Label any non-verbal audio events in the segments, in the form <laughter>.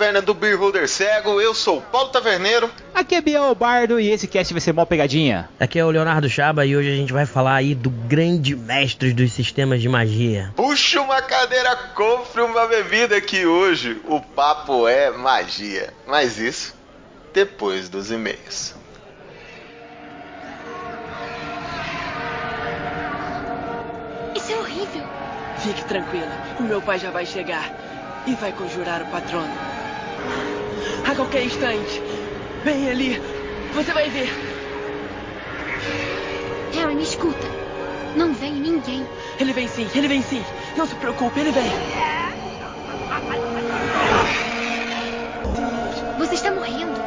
taverna do Beer Holder Cego. Eu sou o Paulo Taverneiro. Aqui é Biel Bardo e esse cast vai ser mó pegadinha. Aqui é o Leonardo Chaba e hoje a gente vai falar aí do grande mestre dos sistemas de magia. Puxa uma cadeira, compre uma bebida que hoje o papo é magia. Mas isso depois dos e-mails. Isso é horrível. Fique tranquila, o meu pai já vai chegar e vai conjurar o patrono. A qualquer instante. Bem ali, você vai ver. Harry, me escuta. Não vem ninguém. Ele vem sim, ele vem sim. Não se preocupe, ele vem. Você está morrendo.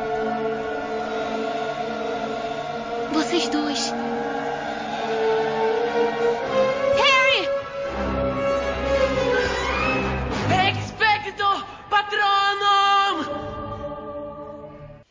Vocês dois. Harry! Expecto Patronum!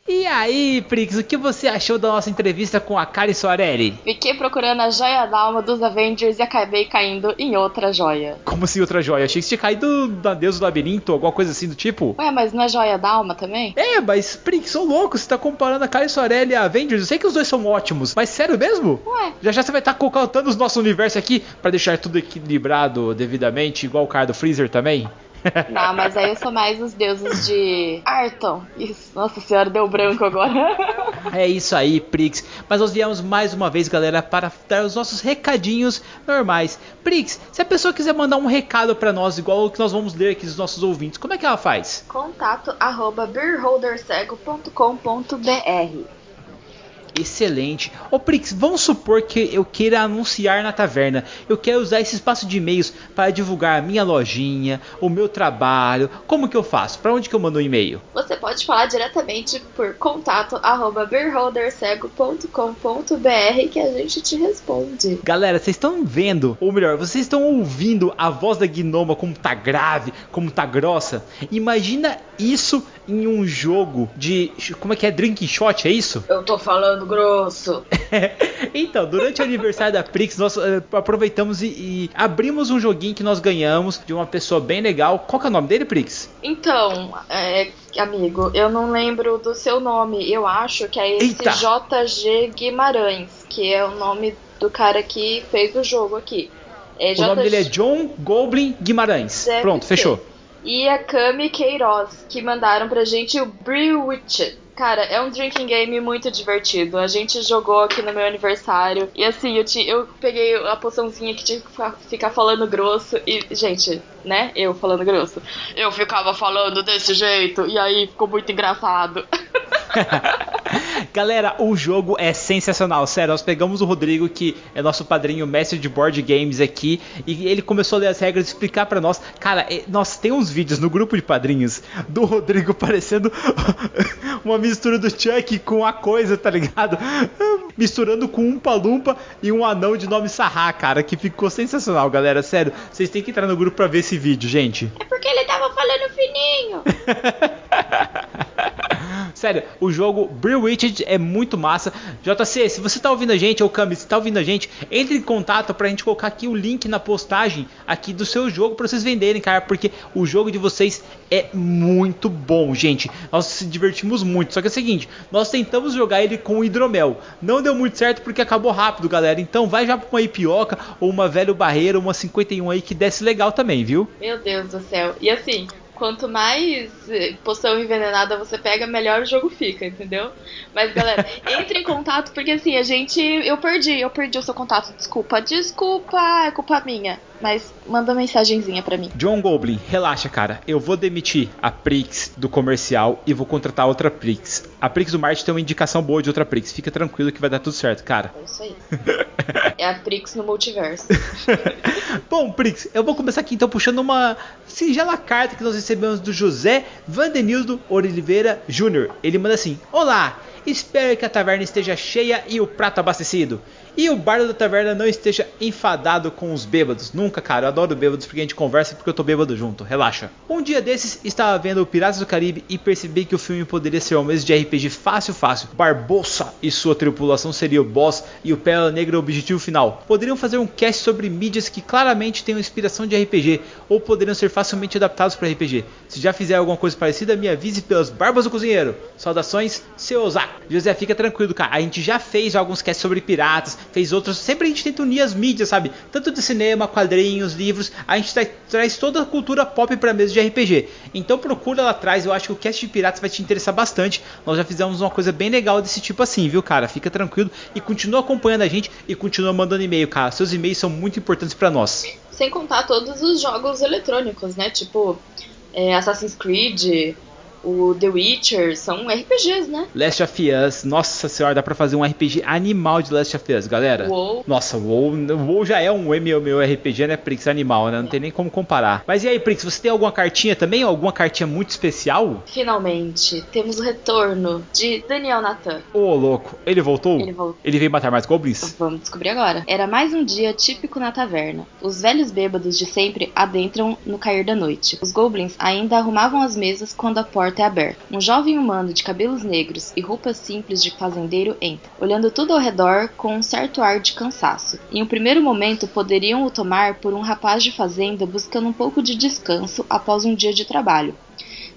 E aí, Prix, o que você achou da nossa entrevista com a Kari Soarelli? Fiquei procurando a joia da alma dos Avengers e acabei caindo em outra joia. Como assim outra joia? Achei que você tinha caído da Deus do Labirinto, alguma coisa assim do tipo. Ué, mas não é joia da alma também? É, mas, Prix, sou louco, você tá comparando a Kari Soarelli e a Avengers. Eu sei que os dois são ótimos, mas sério mesmo? Ué. Já já você vai estar colocando os nossos universos aqui pra deixar tudo equilibrado devidamente, igual o cara do Freezer também? <laughs> Não, mas aí eu sou mais os deuses de Arton. Isso, nossa senhora, deu branco agora. <laughs> É isso aí, Prix. Mas nós viemos mais uma vez, galera, para dar os nossos recadinhos normais. Prix, se a pessoa quiser mandar um recado para nós, igual o que nós vamos ler aqui dos nossos ouvintes, como é que ela faz? Contato arroba beerholdercego.com.br Excelente. Ô Prix, vamos supor que eu queira anunciar na taverna. Eu quero usar esse espaço de e-mails para divulgar a minha lojinha, o meu trabalho. Como que eu faço? Para onde que eu mando um e-mail? Você pode falar diretamente por contato arroba beerholdercego.com.br que a gente te responde. Galera, vocês estão vendo, ou melhor, vocês estão ouvindo a voz da Gnoma como tá grave, como tá grossa? Imagina isso em um jogo de. Como é que é? Drink shot, é isso? Eu tô falando grosso. <laughs> então, durante o aniversário da Prix, nós uh, aproveitamos e, e, abrimos um joguinho que nós ganhamos de uma pessoa bem legal. Qual que é o nome dele, Prix? Então, é, amigo, eu não lembro do seu nome. Eu acho que é esse Eita. JG Guimarães, que é o nome do cara que fez o jogo aqui. É o nome dele é John Goblin Guimarães. Deve Pronto, ser. fechou. E a Kami Queiroz, que mandaram pra gente o Brewwitch. Cara, é um drinking game muito divertido. A gente jogou aqui no meu aniversário. E assim, eu, ti, eu peguei a poçãozinha que tinha que ficar falando grosso. E, gente, né? Eu falando grosso. Eu ficava falando desse jeito. E aí ficou muito engraçado. <laughs> Galera, o jogo é sensacional, sério. Nós pegamos o Rodrigo, que é nosso padrinho mestre de board games aqui, e ele começou a ler as regras e explicar pra nós. Cara, é- nós tem uns vídeos no grupo de padrinhos do Rodrigo <laughs> parecendo <laughs> uma mistura do Chuck com a coisa, tá ligado? <laughs> Misturando com um palumpa e um anão de nome Sarra, cara, que ficou sensacional, galera. Sério, vocês têm que entrar no grupo pra ver esse vídeo, gente. É porque ele tava falando fininho. <laughs> Sério, o jogo Brewwitched é muito massa. JC, se você tá ouvindo a gente, ou Cami, se tá ouvindo a gente, entre em contato pra gente colocar aqui o link na postagem aqui do seu jogo pra vocês venderem, cara, porque o jogo de vocês é muito bom, gente. Nós se divertimos muito. Só que é o seguinte, nós tentamos jogar ele com hidromel. Não deu muito certo porque acabou rápido, galera. Então vai já pra uma ipioca ou uma velho barreira, uma 51 aí que desce legal também, viu? Meu Deus do céu. E assim, quanto mais eh, poção envenenada você pega, melhor o jogo fica, entendeu? Mas galera, <laughs> entre em contato porque assim, a gente. Eu perdi, eu perdi o seu contato. Desculpa, desculpa, é culpa minha. Mas manda mensagenzinha pra mim. John Goblin, relaxa, cara. Eu vou demitir a Prix do comercial e vou contratar outra Prix. A Prix do Marte tem uma indicação boa de outra Prix. Fica tranquilo que vai dar tudo certo, cara. É isso aí. <laughs> É a Prix no multiverso. <laughs> Bom, Prix, eu vou começar aqui então puxando uma singela carta que nós recebemos do José Vandenildo Oliveira Júnior. Ele manda assim: Olá, espero que a taverna esteja cheia e o prato abastecido. E o bardo da taverna não esteja enfadado com os bêbados. Nunca, cara, eu adoro bêbados porque a gente conversa porque eu tô bêbado junto, relaxa. Um dia desses, estava vendo o Piratas do Caribe e percebi que o filme poderia ser uma mesa de RPG fácil, fácil. Barbossa e sua tripulação seria o boss e o Pérola Negra o objetivo final. Poderiam fazer um cast sobre mídias que claramente tenham inspiração de RPG ou poderiam ser facilmente adaptados para RPG. Se já fizer alguma coisa parecida, me avise pelas barbas do cozinheiro. Saudações, seu Ozak. José, fica tranquilo, cara. A gente já fez alguns casts sobre piratas, fez outros. Sempre a gente tenta unir as mídias, sabe? Tanto de cinema, quadrinhos, livros. A gente tra traz toda a cultura pop pra mesa de RPG. Então procura lá atrás. Eu acho que o cast de piratas vai te interessar bastante. Nós já fizemos uma coisa bem legal desse tipo assim, viu, cara? Fica tranquilo e continua acompanhando a gente e continua mandando e-mail, cara. Seus e-mails são muito importantes para nós. Sem contar todos os jogos eletrônicos, né? Tipo é, Assassin's Creed, o The Witcher, são RPGs, né? Last of Us, nossa senhora, dá pra fazer um RPG animal de Last of Us, galera. WoW. Nossa, WoW, WoW já é um MMORPG, né, Prix? Animal, né? Não tem nem como comparar. Mas e aí, Prix, você tem alguma cartinha também? Alguma cartinha muito especial? Finalmente, temos o retorno de Daniel Nathan. Ô, oh, louco, ele voltou? Ele voltou. Ele veio matar mais goblins? Vamos descobrir agora. Era mais um dia típico na taverna. Os velhos bêbados de sempre adentram no cair da noite. Os goblins ainda arrumavam as mesas quando a porta é aberta. Um jovem humano de cabelos negros e roupas simples de fazendeiro entra, olhando tudo ao redor com um certo ar de cansaço. Em um primeiro momento, poderiam o tomar por um rapaz de fazenda buscando um pouco de descanso após um dia de trabalho.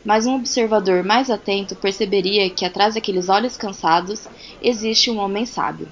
Mas um observador mais atento perceberia que atrás daqueles olhos cansados existe um homem sábio.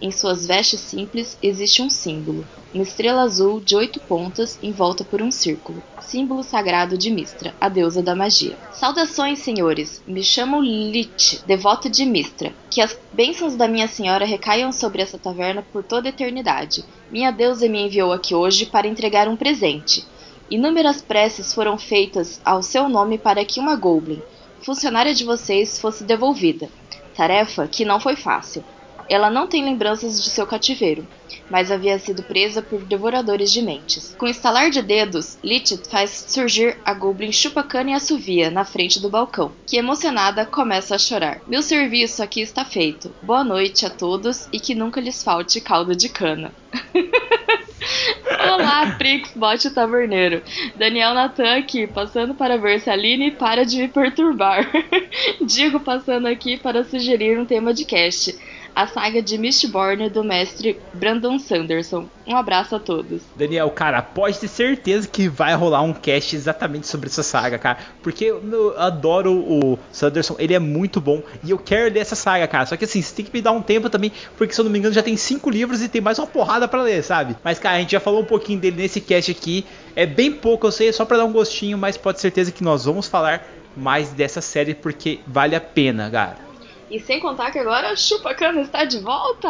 Em suas vestes simples existe um símbolo, uma estrela azul de oito pontas envolta por um círculo, símbolo sagrado de Mistra, a deusa da magia. Saudações, senhores! Me chamo Lich, devota de Mistra. Que as bênçãos da minha senhora recaiam sobre essa taverna por toda a eternidade. Minha deusa me enviou aqui hoje para entregar um presente. Inúmeras preces foram feitas ao seu nome para que uma Goblin, funcionária de vocês, fosse devolvida. Tarefa que não foi fácil. Ela não tem lembranças de seu cativeiro, mas havia sido presa por devoradores de mentes. Com estalar de dedos, Lich faz surgir a Goblin Chupacana e assovia na frente do balcão, que emocionada começa a chorar. Meu serviço aqui está feito. Boa noite a todos e que nunca lhes falte caldo de cana. <laughs> Olá, Prix, bote taverneiro. Daniel Natan aqui, passando para ver se a Aline para de me perturbar. <laughs> Digo passando aqui para sugerir um tema de cast a saga de Mistborn do mestre Brandon Sanderson. Um abraço a todos. Daniel, cara, pode ter certeza que vai rolar um cast exatamente sobre essa saga, cara. Porque eu adoro o Sanderson, ele é muito bom e eu quero ler essa saga, cara. Só que assim, você tem que me dar um tempo também, porque se eu não me engano já tem cinco livros e tem mais uma porrada para ler, sabe? Mas, cara, a gente já falou um pouquinho dele nesse cast aqui. É bem pouco, eu sei, é só para dar um gostinho, mas pode ter certeza que nós vamos falar mais dessa série porque vale a pena, cara. E sem contar que agora a Chupacana está de volta!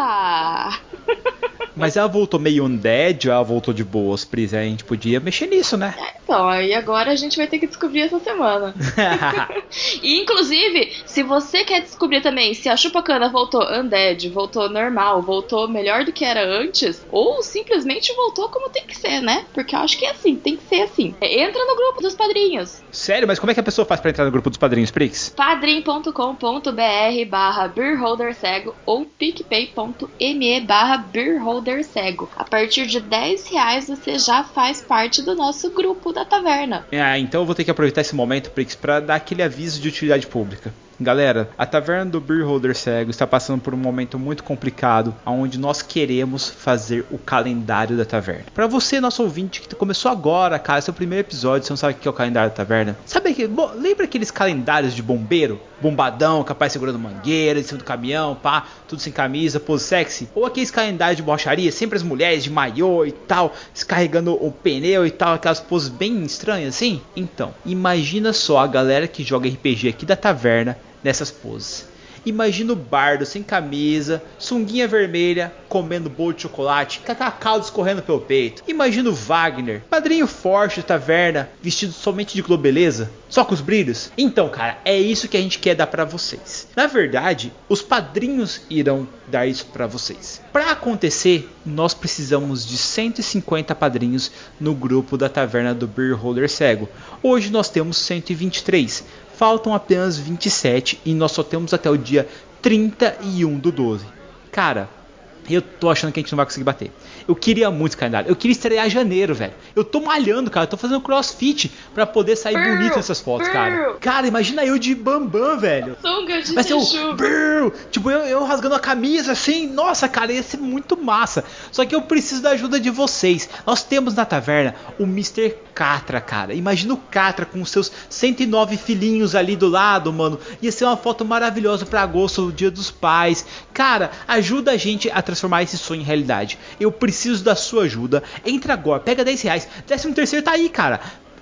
<laughs> Mas ela voltou meio undead ou ela voltou de boas, Pris? A gente podia mexer nisso, né? É, então, aí agora a gente vai ter que descobrir essa semana. <laughs> <laughs> e inclusive, se você quer descobrir também se a Chupacana voltou undead, voltou normal, voltou melhor do que era antes, ou simplesmente voltou como tem que ser, né? Porque eu acho que é assim, tem que ser assim. Entra no grupo dos padrinhos. Sério? Mas como é que a pessoa faz para entrar no grupo dos padrinhos, Prix? padrim.com.br barra beerholdercego ou picpay.me barra beerholdercego. A partir de 10 reais você já faz parte do nosso grupo da taverna. Ah, então eu vou ter que aproveitar esse momento, Prix, para dar aquele aviso de utilidade pública. Galera, a taverna do Beer Holder Cego está passando por um momento muito complicado, onde nós queremos fazer o calendário da taverna. Para você, nosso ouvinte que começou agora, cara, seu primeiro episódio, você não sabe o que é o calendário da taverna? Sabe que, lembra aqueles calendários de bombeiro, bombadão, capaz segurando mangueira, em cima do caminhão, pá, tudo sem camisa, pose sexy? Ou aqueles calendários de borracharia, sempre as mulheres de maiô e tal, descarregando o pneu e tal, aquelas poses bem estranhas assim? Então, imagina só a galera que joga RPG aqui da taverna nessas poses. Imagina o bardo sem camisa, sunguinha vermelha, comendo bolo de chocolate, cacau escorrendo pelo peito. Imagina o Wagner, padrinho forte da taverna, vestido somente de globeleza, só com os brilhos. Então, cara, é isso que a gente quer dar para vocês. Na verdade, os padrinhos irão dar isso para vocês. Para acontecer, nós precisamos de 150 padrinhos no grupo da taverna do Beer Holder Cego. Hoje nós temos 123 faltam apenas 27 e nós só temos até o dia 31 do 12. Cara, Eu tô achando que a gente não vai conseguir bater. Eu queria muito esse calendário. Eu queria estrear em janeiro, velho. Eu tô malhando, cara. Eu tô fazendo crossfit pra poder sair bonito nessas fotos, cara. Cara, imagina eu de bambam, velho. Sunga de Vai ser o tipo eu, eu rasgando a camisa assim, nossa, cara, ia ser muito massa. Só que eu preciso da ajuda de vocês. Nós temos na taverna o Mr. Catra, cara. Imagina o Catra com os seus 109 filhinhos ali do lado, mano. Ia ser uma foto maravilhosa pra agosto, o Dia dos Pais. Cara, ajuda a gente a transformar esse sonho em realidade. Eu preciso da sua ajuda. Entra agora, pega 10 reais. Décimo terceiro tá aí, cara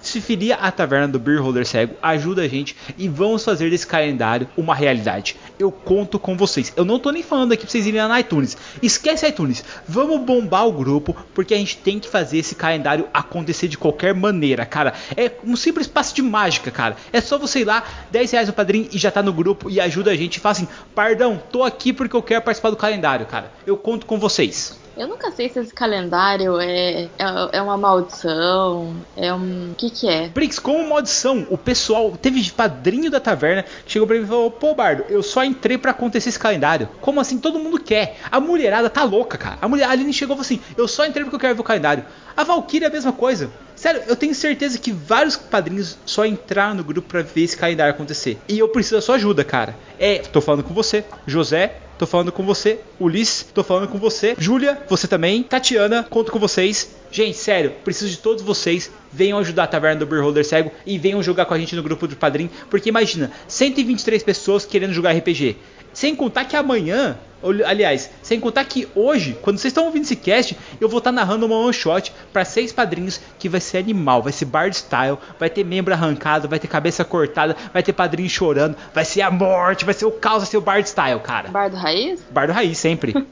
se filia à taverna do Beer Holder Cego, ajuda a gente e vamos fazer desse calendário uma realidade. Eu conto com vocês. Eu não tô nem falando aqui pra vocês irem lá na iTunes. Esquece iTunes. Vamos bombar o grupo porque a gente tem que fazer esse calendário acontecer de qualquer maneira, cara. É um simples passo de mágica, cara. É só você ir lá, 10 reais no padrinho e já tá no grupo e ajuda a gente. E fala assim, pardão, tô aqui porque eu quero participar do calendário, cara. Eu conto com vocês. Eu nunca sei se esse calendário é, é, é uma maldição, é um. O que que é? Brix, como maldição, o pessoal teve padrinho da taverna chegou pra mim e falou: Pô, Bardo, eu só entrei pra acontecer esse calendário. Como assim? Todo mundo quer. A mulherada tá louca, cara. A mulher a Aline chegou e falou assim: Eu só entrei porque eu quero ver o calendário. A Valkyria é a mesma coisa. Sério, eu tenho certeza que vários padrinhos só entraram no grupo pra ver esse calendário acontecer. E eu preciso da sua ajuda, cara. É, tô falando com você, José, tô falando com você, Ulisses, tô falando com você, Júlia, você também, Tatiana, conto com vocês. Gente, sério, preciso de todos vocês. Venham ajudar a Taverna do Beer Holder Cego e venham jogar com a gente no grupo do padrinho. Porque imagina, 123 pessoas querendo jogar RPG. Sem contar que amanhã, aliás, sem contar que hoje, quando vocês estão ouvindo esse cast, eu vou estar narrando uma one shot para seis padrinhos que vai ser animal, vai ser bard style, vai ter membro arrancado, vai ter cabeça cortada, vai ter padrinho chorando, vai ser a morte, vai ser o caos, vai ser o bard style, cara. Bardo Raiz? Bardo raiz sempre. <laughs>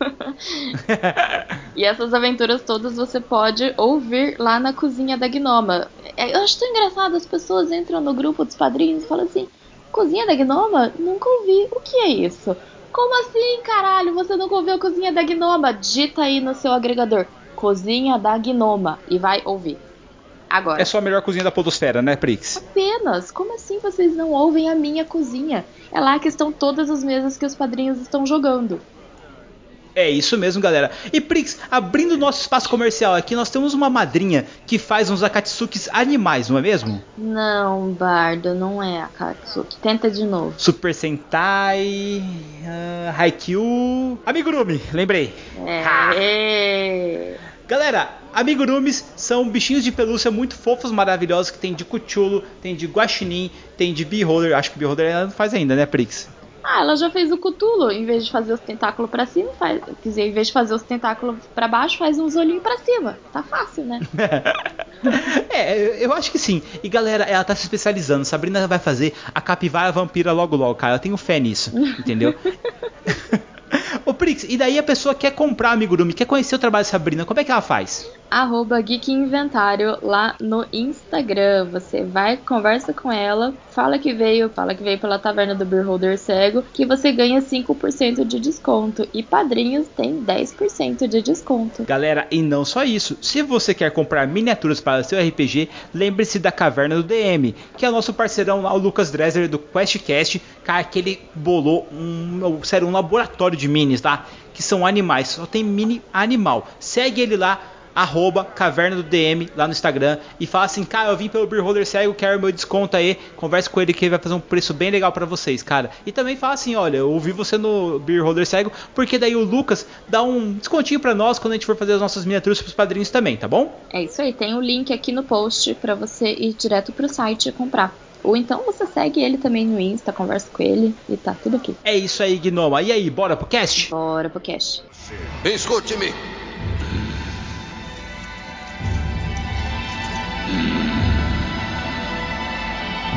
E essas aventuras todas você pode ouvir lá na cozinha da Gnoma. É, Eu acho tão engraçado, as pessoas entram no grupo dos padrinhos e falam assim: Cozinha da Gnoma? Nunca ouvi. O que é isso? Como assim, caralho? Você nunca ouviu a Cozinha da Gnoma? Digita aí no seu agregador: Cozinha da Gnoma e vai ouvir. Agora. é só a melhor cozinha da podosfera, né, Prix? Apenas? Como assim vocês não ouvem a minha cozinha? É lá que estão todas as mesas que os padrinhos estão jogando. É isso mesmo, galera. E Prix, abrindo nosso espaço comercial aqui, nós temos uma madrinha que faz uns akatsukis animais, não é mesmo? Não, Bardo, não é a Katsuki. Tenta de novo. Super Sentai, uh, Haikyuu, Amigurumi, lembrei. É. Galera, amigurumis são bichinhos de pelúcia muito fofos, maravilhosos que tem de Cthulhu, tem de Guaxinim, tem de Beholder. Acho que Beholder ela não faz ainda, né, Prix? Ah, ela já fez o Cutulo. Em vez de fazer os tentáculos pra cima, faz. Quer dizer, em vez de fazer os tentáculos pra baixo, faz uns olhinhos pra cima. Tá fácil, né? <laughs> é, eu acho que sim. E galera, ela tá se especializando. Sabrina vai fazer a capivara vampira logo logo, cara. Eu tenho fé nisso, entendeu? <laughs> Ô Prix, e daí a pessoa quer comprar amigurumi, quer conhecer o trabalho da Sabrina, como é que ela faz? Arroba Geek Inventário lá no Instagram. Você vai, conversa com ela, fala que veio, fala que veio pela taverna do Beer Holder Cego, que você ganha 5% de desconto. E padrinhos tem 10% de desconto. Galera, e não só isso. Se você quer comprar miniaturas para seu RPG, lembre-se da Caverna do DM, que é o nosso parceirão lá, o Lucas Dresser do QuestCast, cara, que ele bolou um, sério, um laboratório de minis, tá? Que são animais, só tem mini animal. Segue ele lá, arroba Caverna do DM lá no Instagram e fala assim, cara, eu vim pelo Beer Holder Cego, quero meu desconto aí, converse com ele que ele vai fazer um preço bem legal pra vocês, cara. E também fala assim, olha, eu ouvi você no Beer Holder Cego, porque daí o Lucas dá um descontinho pra nós quando a gente for fazer as nossas miniaturas pros padrinhos também, tá bom? É isso aí, tem o link aqui no post pra você ir direto pro site e comprar. Ou então você segue ele também no Insta, conversa com ele e tá tudo aqui. É isso aí, Gnoma. E aí, bora pro cast? Bora pro cash. Escute-me.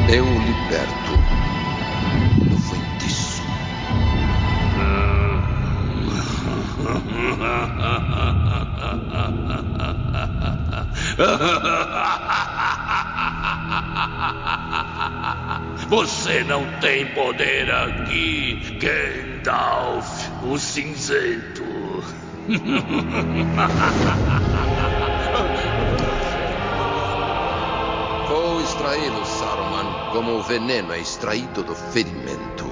Eu o liberto do feitiço. <laughs> Você não tem poder aqui, Gandalf, o cinzento. <laughs> Vou extraí-lo, Saruman, como o veneno é extraído do ferimento.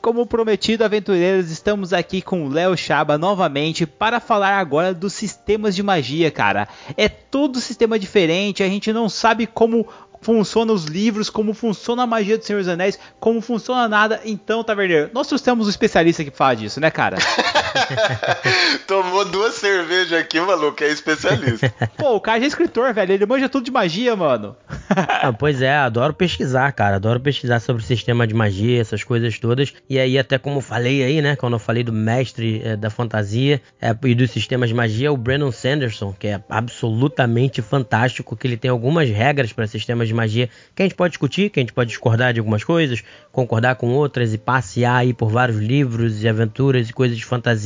Como prometido, aventureiros, estamos aqui com o Léo Chaba novamente para falar agora dos sistemas de magia, cara. É todo sistema diferente, a gente não sabe como funciona os livros, como funciona a magia do Senhor dos Anéis, como funciona nada. Então, Taverneiro, nós temos um especialista que fala disso, né, cara? <laughs> <laughs> Tomou duas cervejas aqui, maluco, é especialista. Pô, o cara já é escritor, velho, ele manja tudo de magia, mano. ah, pois é, adoro pesquisar, cara, adoro pesquisar sobre o sistema de magia, essas coisas todas. E aí, até como falei aí, né, quando eu falei do mestre é, da fantasia é, e dos sistemas de magia, o Brandon Sanderson, que é absolutamente fantástico, que ele tem algumas regras para sistemas de de magia que a gente pode discutir, que a gente pode discordar de algumas coisas, concordar com outras e passear aí por vários livros e aventuras e coisas de fantasia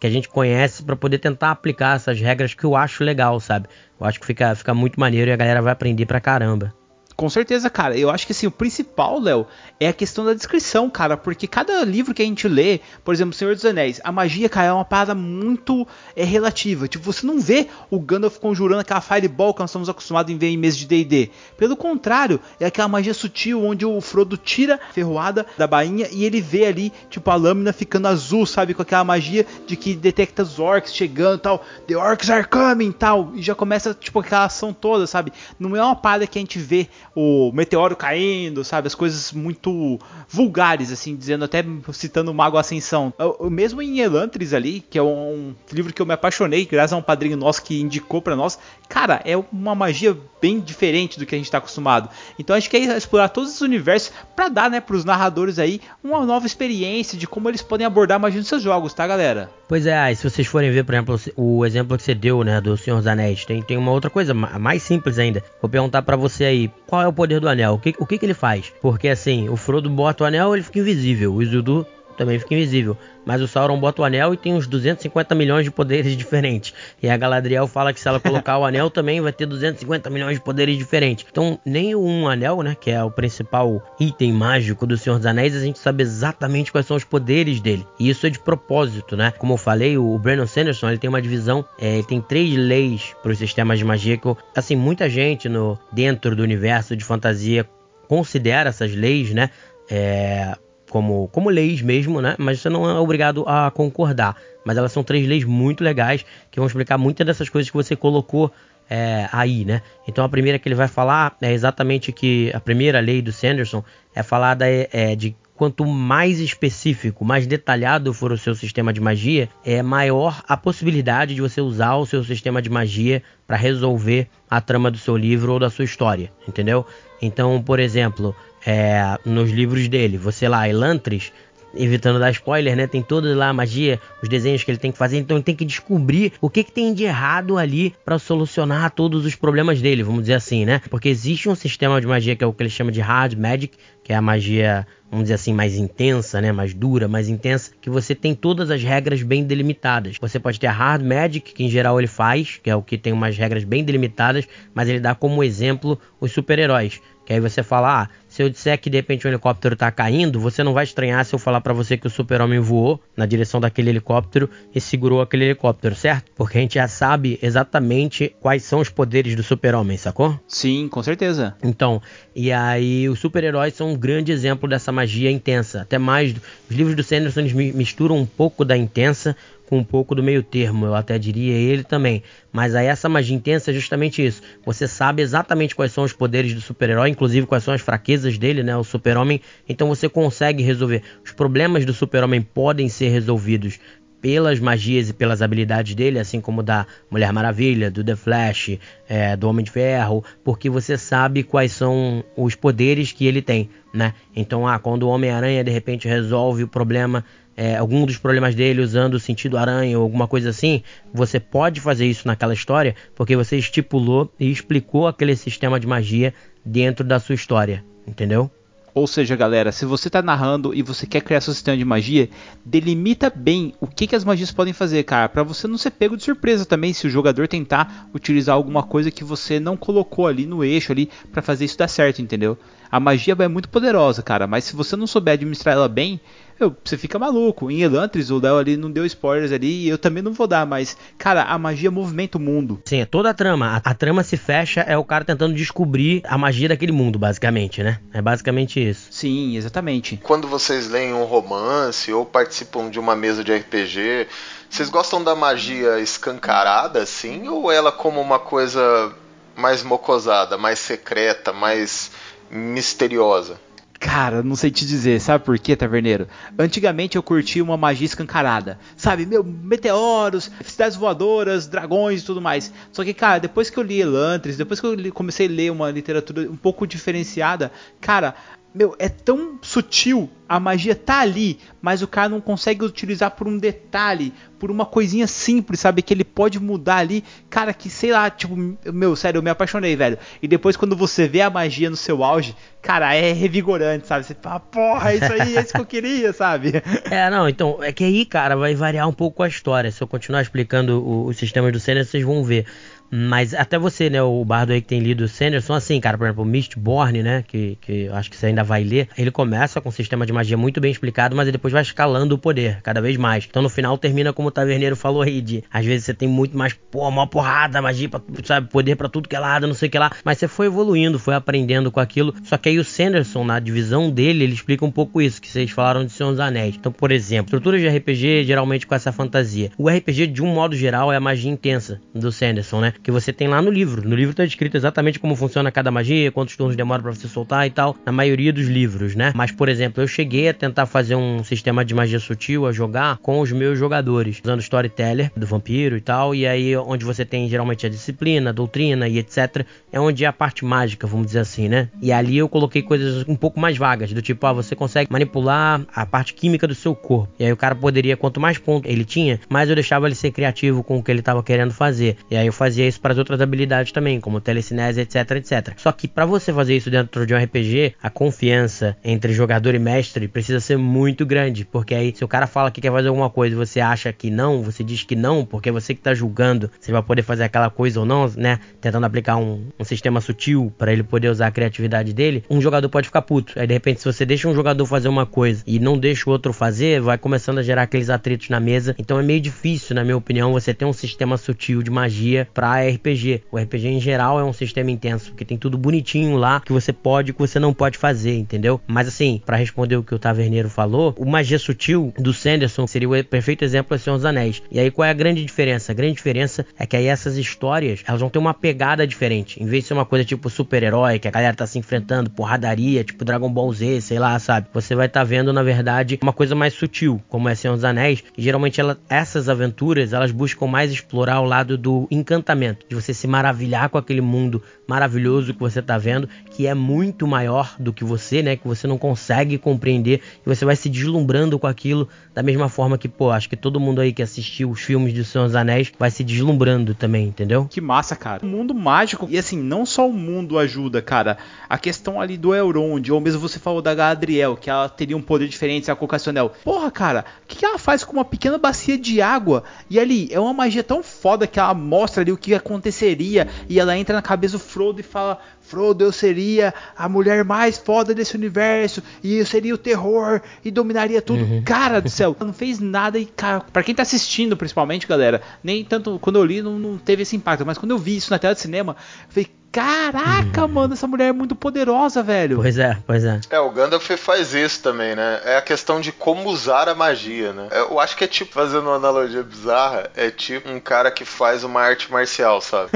que a gente conhece para poder tentar aplicar essas regras que eu acho legal, sabe? Eu acho que fica, fica muito maneiro e a galera vai aprender pra caramba. Com certeza, cara. Eu acho que assim, o principal, Léo, é a questão da descrição, cara. Porque cada livro que a gente lê, por exemplo, Senhor dos Anéis, a magia, cara, é uma parada muito é, relativa. Tipo, você não vê o Gandalf conjurando aquela fireball que nós estamos acostumados em ver em meses de DD. Pelo contrário, é aquela magia sutil onde o Frodo tira a ferroada da bainha e ele vê ali, tipo, a lâmina ficando azul, sabe? Com aquela magia de que detecta os orcs chegando tal. The orcs are coming tal. E já começa, tipo, aquela ação toda, sabe? Não é uma parada que a gente vê o meteoro caindo, sabe? As coisas muito vulgares, assim, dizendo até citando o Mago Ascensão. O, mesmo em Elantris ali, que é um livro que eu me apaixonei, graças a um padrinho nosso que indicou para nós, cara, é uma magia bem diferente do que a gente está acostumado. Então a gente quer explorar todos esses universos para dar, né, para os narradores aí uma nova experiência de como eles podem abordar a magia dos seus jogos, tá, galera? Pois é, se vocês forem ver, por exemplo, o exemplo que você deu, né, do Senhor dos Anéis, tem, tem uma outra coisa mais simples ainda. Vou perguntar para você aí, qual é o poder do anel? O que, o que, que ele faz? Porque assim, o Frodo bota o anel, ele fica invisível. O Isildur também fica invisível. Mas o Sauron bota o anel e tem uns 250 milhões de poderes <laughs> diferentes. E a Galadriel fala que se ela colocar o anel também vai ter 250 milhões de poderes diferentes. Então, nem um anel, né, que é o principal item mágico do Senhor dos Anéis, a gente sabe exatamente quais são os poderes dele. E isso é de propósito, né? Como eu falei, o Brandon Sanderson, ele tem uma divisão, é, ele tem três leis para os sistemas de magia que, assim, muita gente no dentro do universo de fantasia considera essas leis, né? É, como, como leis mesmo, né? Mas você não é obrigado a concordar. Mas elas são três leis muito legais que vão explicar muitas dessas coisas que você colocou é, aí, né? Então a primeira que ele vai falar é exatamente que a primeira lei do Sanderson é falar da, é, de quanto mais específico, mais detalhado for o seu sistema de magia, é maior a possibilidade de você usar o seu sistema de magia para resolver a trama do seu livro ou da sua história, entendeu? Então, por exemplo, é, nos livros dele. Você lá, Elantris, evitando dar spoiler, né? Tem toda lá a magia, os desenhos que ele tem que fazer, então ele tem que descobrir o que, que tem de errado ali para solucionar todos os problemas dele, vamos dizer assim, né? Porque existe um sistema de magia que é o que ele chama de hard magic, que é a magia, vamos dizer assim, mais intensa, né? Mais dura, mais intensa, que você tem todas as regras bem delimitadas. Você pode ter a hard magic, que em geral ele faz, que é o que tem umas regras bem delimitadas, mas ele dá como exemplo os super-heróis. Que aí você fala, ah, se eu disser que de repente o helicóptero está caindo, você não vai estranhar se eu falar para você que o super-homem voou na direção daquele helicóptero e segurou aquele helicóptero, certo? Porque a gente já sabe exatamente quais são os poderes do super-homem, sacou? Sim, com certeza. Então, e aí os super-heróis são um grande exemplo dessa magia intensa. Até mais, os livros do Sanderson misturam um pouco da intensa com um pouco do meio termo, eu até diria ele também. Mas aí essa magia intensa é justamente isso. Você sabe exatamente quais são os poderes do super-herói, inclusive quais são as fraquezas dele, né? O super-homem. Então você consegue resolver. Os problemas do super-homem podem ser resolvidos pelas magias e pelas habilidades dele, assim como da Mulher Maravilha, do The Flash, é, do Homem de Ferro, porque você sabe quais são os poderes que ele tem, né? Então, ah, quando o Homem-Aranha de repente resolve o problema é, algum dos problemas dele usando o sentido aranha ou alguma coisa assim, você pode fazer isso naquela história porque você estipulou e explicou aquele sistema de magia dentro da sua história, entendeu? Ou seja, galera, se você está narrando e você quer criar seu sistema de magia, delimita bem o que, que as magias podem fazer, cara, para você não ser pego de surpresa também se o jogador tentar utilizar alguma coisa que você não colocou ali no eixo ali para fazer isso dar certo, entendeu? A magia é muito poderosa, cara, mas se você não souber administrar ela bem, meu, você fica maluco. Em Elantris, o Léo ali não deu spoilers ali, e eu também não vou dar, mas, cara, a magia movimenta o mundo. Sim, é toda a trama. A, a trama se fecha, é o cara tentando descobrir a magia daquele mundo, basicamente, né? É basicamente isso. Sim, exatamente. Quando vocês leem um romance ou participam de uma mesa de RPG, vocês gostam da magia escancarada, assim, ou ela como uma coisa mais mocosada, mais secreta, mais misteriosa? Cara, não sei te dizer, sabe por quê, Taverneiro? Antigamente eu curtia uma magia escancarada, sabe? Meu, meteoros, cidades voadoras, dragões e tudo mais. Só que, cara, depois que eu li Elantris, depois que eu comecei a ler uma literatura um pouco diferenciada, cara, meu, é tão sutil, a magia tá ali, mas o cara não consegue utilizar por um detalhe, por uma coisinha simples, sabe? Que ele pode mudar ali, cara, que sei lá, tipo, meu, sério, eu me apaixonei, velho. E depois quando você vê a magia no seu auge, cara, é revigorante, sabe? Você fala, porra, isso aí, é isso que eu queria, <laughs> sabe? É, não, então, é que aí, cara, vai variar um pouco a história. Se eu continuar explicando o, os sistemas do Senna, vocês vão ver. Mas até você, né, o bardo aí que tem lido o Sanderson, assim, cara, por exemplo, o Mistborn, né, que, que eu acho que você ainda vai ler, ele começa com um sistema de magia muito bem explicado, mas ele depois vai escalando o poder cada vez mais. Então no final termina como o Taverneiro falou aí, de às vezes você tem muito mais, pô, uma porrada, magia, pra, sabe, poder para tudo que é lado, não sei o que lá, mas você foi evoluindo, foi aprendendo com aquilo. Só que aí o Sanderson, na divisão dele, ele explica um pouco isso, que vocês falaram de Senhor dos Anéis. Então, por exemplo, estruturas de RPG geralmente com essa fantasia. O RPG, de um modo geral, é a magia intensa do Sanderson, né? Que você tem lá no livro. No livro está descrito exatamente como funciona cada magia, quantos turnos demora para você soltar e tal, na maioria dos livros, né? Mas, por exemplo, eu cheguei a tentar fazer um sistema de magia sutil a jogar com os meus jogadores, usando Storyteller do vampiro e tal, e aí onde você tem geralmente a disciplina, a doutrina e etc, é onde é a parte mágica, vamos dizer assim, né? E ali eu coloquei coisas um pouco mais vagas, do tipo, ah, você consegue manipular a parte química do seu corpo. E aí o cara poderia, quanto mais pontos ele tinha, mais eu deixava ele ser criativo com o que ele estava querendo fazer. E aí eu fazia isso para as outras habilidades também, como telecinese, etc, etc. Só que para você fazer isso dentro de um RPG, a confiança entre jogador e mestre precisa ser muito grande, porque aí se o cara fala que quer fazer alguma coisa e você acha que não, você diz que não, porque é você que tá julgando se vai poder fazer aquela coisa ou não, né? Tentando aplicar um, um sistema sutil para ele poder usar a criatividade dele, um jogador pode ficar puto. Aí de repente, se você deixa um jogador fazer uma coisa e não deixa o outro fazer, vai começando a gerar aqueles atritos na mesa. Então é meio difícil, na minha opinião, você ter um sistema sutil de magia para RPG. O RPG em geral é um sistema intenso, porque tem tudo bonitinho lá que você pode e que você não pode fazer, entendeu? Mas assim, para responder o que o Taverneiro falou, o magia sutil do Sanderson seria o perfeito exemplo do Senhor dos Anéis. E aí qual é a grande diferença? A grande diferença é que aí essas histórias, elas vão ter uma pegada diferente. Em vez de ser uma coisa tipo super-herói, que a galera tá se enfrentando, porradaria, tipo Dragon Ball Z, sei lá, sabe? Você vai estar tá vendo, na verdade, uma coisa mais sutil, como é Senhor dos Anéis. E geralmente ela, essas aventuras, elas buscam mais explorar o lado do encantamento, de você se maravilhar com aquele mundo maravilhoso que você está vendo, que é muito maior do que você, né? Que você não consegue compreender e você vai se deslumbrando com aquilo da mesma forma que, pô, acho que todo mundo aí que assistiu os filmes de Senhor dos Anéis vai se deslumbrando também, entendeu? Que massa, cara. O mundo mágico, e assim, não só o mundo ajuda, cara. A questão ali do Elrond, ou mesmo você falou da Galadriel, que ela teria um poder diferente se o anel. Porra, cara, o que ela faz com uma pequena bacia de água? E ali, é uma magia tão foda que ela mostra ali o que aconteceria e ela entra na cabeça do Frodo e fala: Frodo, eu seria a mulher mais foda desse universo e eu seria o terror e dominaria tudo. Uhum. Cara do céu, não fez nada e, cara, pra quem tá assistindo, principalmente, galera, nem tanto quando eu li não, não teve esse impacto, mas quando eu vi isso na tela de cinema, eu falei, Caraca, uhum. mano, essa mulher é muito poderosa, velho. Pois é, pois é. É, o Gandalf faz isso também, né? É a questão de como usar a magia, né? Eu acho que é tipo, fazendo uma analogia bizarra, é tipo um cara que faz uma arte marcial, sabe?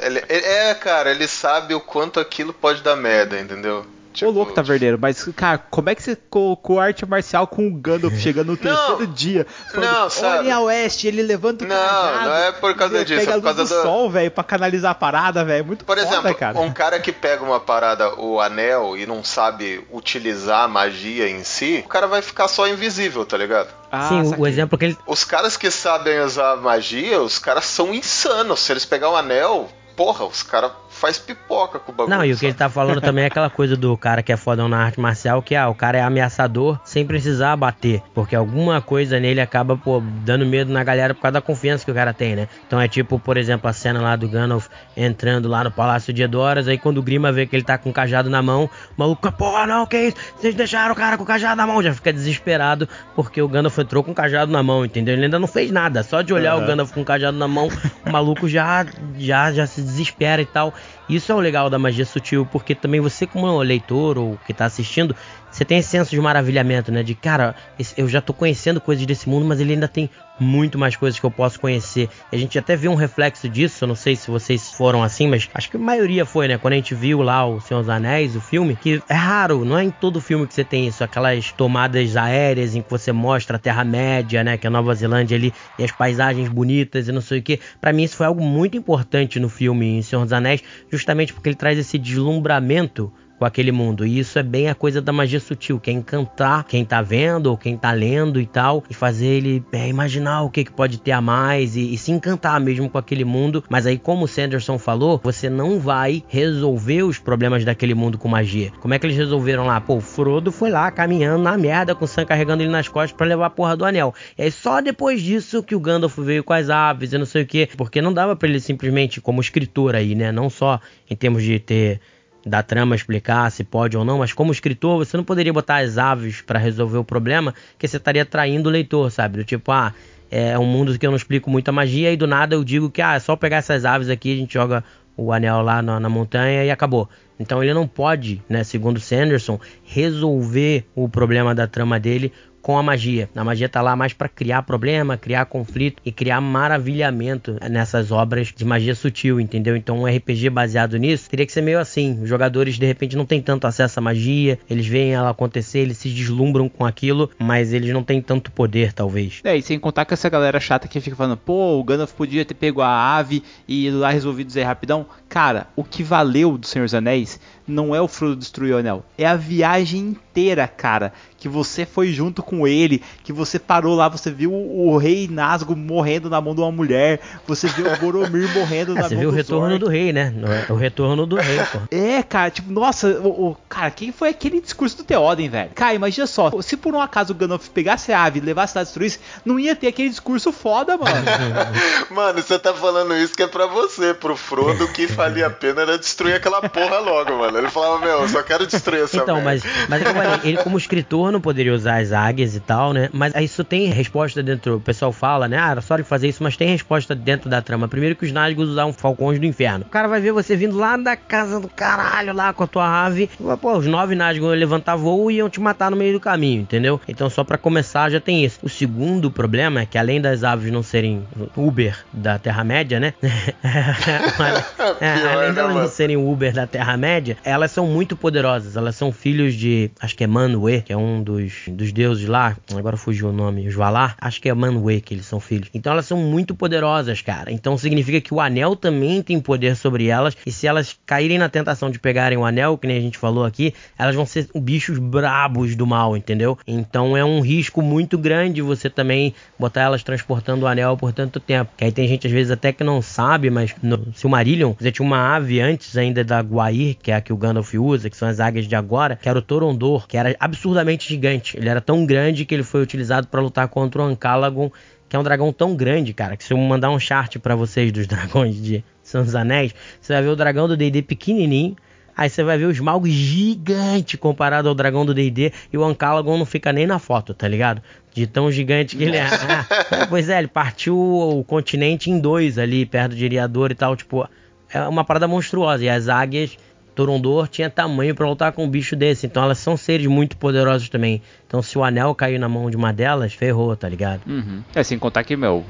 ele, <laughs> ele, é, cara, ele sabe o quanto aquilo pode dar merda, entendeu? Tipo, Ô louco, Taverneiro, mas, cara, como é que você colocou arte marcial com o Gandalf chegando no terceiro dia? Falando, não, sabe? Olha a oeste, ele levanta o Não, cajado, não é por causa disso, pega é por causa do, do sol, velho, pra canalizar a parada, velho. É muito Por foda, exemplo, cara. um cara que pega uma parada, o anel, e não sabe utilizar a magia em si, o cara vai ficar só invisível, tá ligado? Ah, Sim, o, o exemplo que ele. Os caras que sabem usar magia, os caras são insanos. Se eles pegar um anel, porra, os caras faz pipoca com o bagulho. Não, e o que ele tá falando <laughs> também é aquela coisa do cara que é fodão na arte marcial, que ah, o cara é ameaçador sem precisar bater. Porque alguma coisa nele acaba, pô, dando medo na galera por causa da confiança que o cara tem, né? Então é tipo, por exemplo, a cena lá do Gandalf entrando lá no Palácio de Edoras, aí quando o Grima vê que ele tá com o cajado na mão, o maluco, porra, não, que isso? Vocês deixaram o cara com o cajado na mão, já fica desesperado porque o Gandalf entrou com o cajado na mão, entendeu? Ele ainda não fez nada, só de olhar uhum. o Gandalf com o cajado na mão, o maluco já, já, já se desespera e tal. Isso é o legal da magia sutil, porque também você, como leitor ou que tá assistindo, você tem esse senso de maravilhamento, né? De cara, eu já tô conhecendo coisas desse mundo, mas ele ainda tem muito mais coisas que eu posso conhecer. A gente até viu um reflexo disso, eu não sei se vocês foram assim, mas acho que a maioria foi, né? Quando a gente viu lá o Senhor dos Anéis, o filme, que é raro, não é em todo filme que você tem isso, aquelas tomadas aéreas em que você mostra a Terra-média, né? Que é a Nova Zelândia ali, e as paisagens bonitas e não sei o que. Para mim isso foi algo muito importante no filme em Senhor dos Anéis, justamente porque ele traz esse deslumbramento com aquele mundo. E isso é bem a coisa da magia sutil, que é encantar quem tá vendo ou quem tá lendo e tal, e fazer ele é, imaginar o que, que pode ter a mais e, e, se encantar mesmo com aquele mundo. Mas aí, como o Sanderson falou, você não vai resolver os problemas daquele mundo com magia. Como é que eles resolveram lá? Pô, o Frodo foi lá caminhando na merda com o Sam carregando ele nas costas para levar a porra do anel. E aí só depois disso que o Gandalf veio com as aves e não sei o que, porque não dava para ele simplesmente como escritor aí, né? Não só em termos de ter da trama explicar se pode ou não, mas como escritor, você não poderia botar as aves para resolver o problema, que você estaria traindo o leitor, sabe? Do tipo, ah, é um mundo que eu não explico muita magia e do nada eu digo que ah, é só pegar essas aves aqui, a gente joga o anel lá na, na montanha e acabou. Então ele não pode, né, segundo Sanderson, resolver o problema da trama dele com a magia. A magia tá lá mais para criar problema, criar conflito e criar maravilhamento nessas obras de magia sutil, entendeu? Então um RPG baseado nisso teria que ser meio assim. Os jogadores de repente não têm tanto acesso à magia, eles veem ela acontecer, eles se deslumbram com aquilo, mas eles não têm tanto poder, talvez. É, e sem contar com essa galera chata que fica falando, pô, o Gandalf podia ter pego a ave e lá resolvido isso aí rapidão. Cara, o que valeu do Senhor dos Anéis não é o Frodo destruir o anel, é a viagem inteira, cara. Que você foi junto com ele, que você parou lá, você viu o rei Nasgo morrendo na mão de uma mulher, você viu o Boromir <laughs> morrendo é, na você mão viu o retorno do rei, né? O retorno do rei, pô. É, cara, tipo, nossa, o, o, cara, quem foi aquele discurso do Theoden, velho? Cara, imagina só, se por um acaso o Gandalf pegasse a ave e levasse a destruísse, não ia ter aquele discurso foda, mano. <laughs> mano, você tá falando isso que é pra você, pro Frodo, que <laughs> valia a pena era destruir aquela porra logo, mano. Ele falava, meu, eu só quero destruir essa Então, mas, mas é eu falei, ele como escritor não poderia usar as águias e tal, né? Mas isso tem resposta dentro, o pessoal fala, né? Ah, era só ele fazer isso, mas tem resposta dentro da trama. Primeiro que os Nazgûl usavam falcões do inferno. O cara vai ver você vindo lá da casa do caralho, lá com a tua ave. Pô, os nove Nazgûl iam levantar voo e iam te matar no meio do caminho, entendeu? Então só para começar já tem isso. O segundo problema é que além das aves não serem Uber da Terra-média, né? <laughs> <laughs> é, além né, delas não serem Uber da Terra-média, elas são muito poderosas. Elas são filhos de, acho que é Manwë, que é um dos, dos deuses lá. Agora fugiu o nome, os Valar. Acho que é Manwë que eles são filhos. Então elas são muito poderosas, cara. Então significa que o anel também tem poder sobre elas. E se elas caírem na tentação de pegarem o anel, que nem a gente falou aqui, elas vão ser bichos brabos do mal, entendeu? Então é um risco muito grande você também botar elas transportando o anel por tanto tempo. Que aí tem gente às vezes até que não sabe, mas no Silmarillion, você tinha uma ave antes ainda da Guair, que é a que o Gandalf usa, que são as águias de agora, que era o Torondor, que era absurdamente gigante. Ele era tão grande que ele foi utilizado para lutar contra o Ancalagon, que é um dragão tão grande, cara, que se eu mandar um chart para vocês dos <laughs> dragões de São dos Anéis, você vai ver o dragão do D&D pequenininho, Aí você vai ver o Smaug gigante comparado ao dragão do D&D e o Ancalagon não fica nem na foto, tá ligado? De tão gigante que ele é. Ah, <laughs> pois é, ele partiu o continente em dois ali, perto de Eriador e tal, tipo, é uma parada monstruosa. E as águias Torondor tinha tamanho para lutar com um bicho desse. Então elas são seres muito poderosos também. Então se o anel cair na mão de uma delas, ferrou, tá ligado? Uhum. É, sem contar que, meu,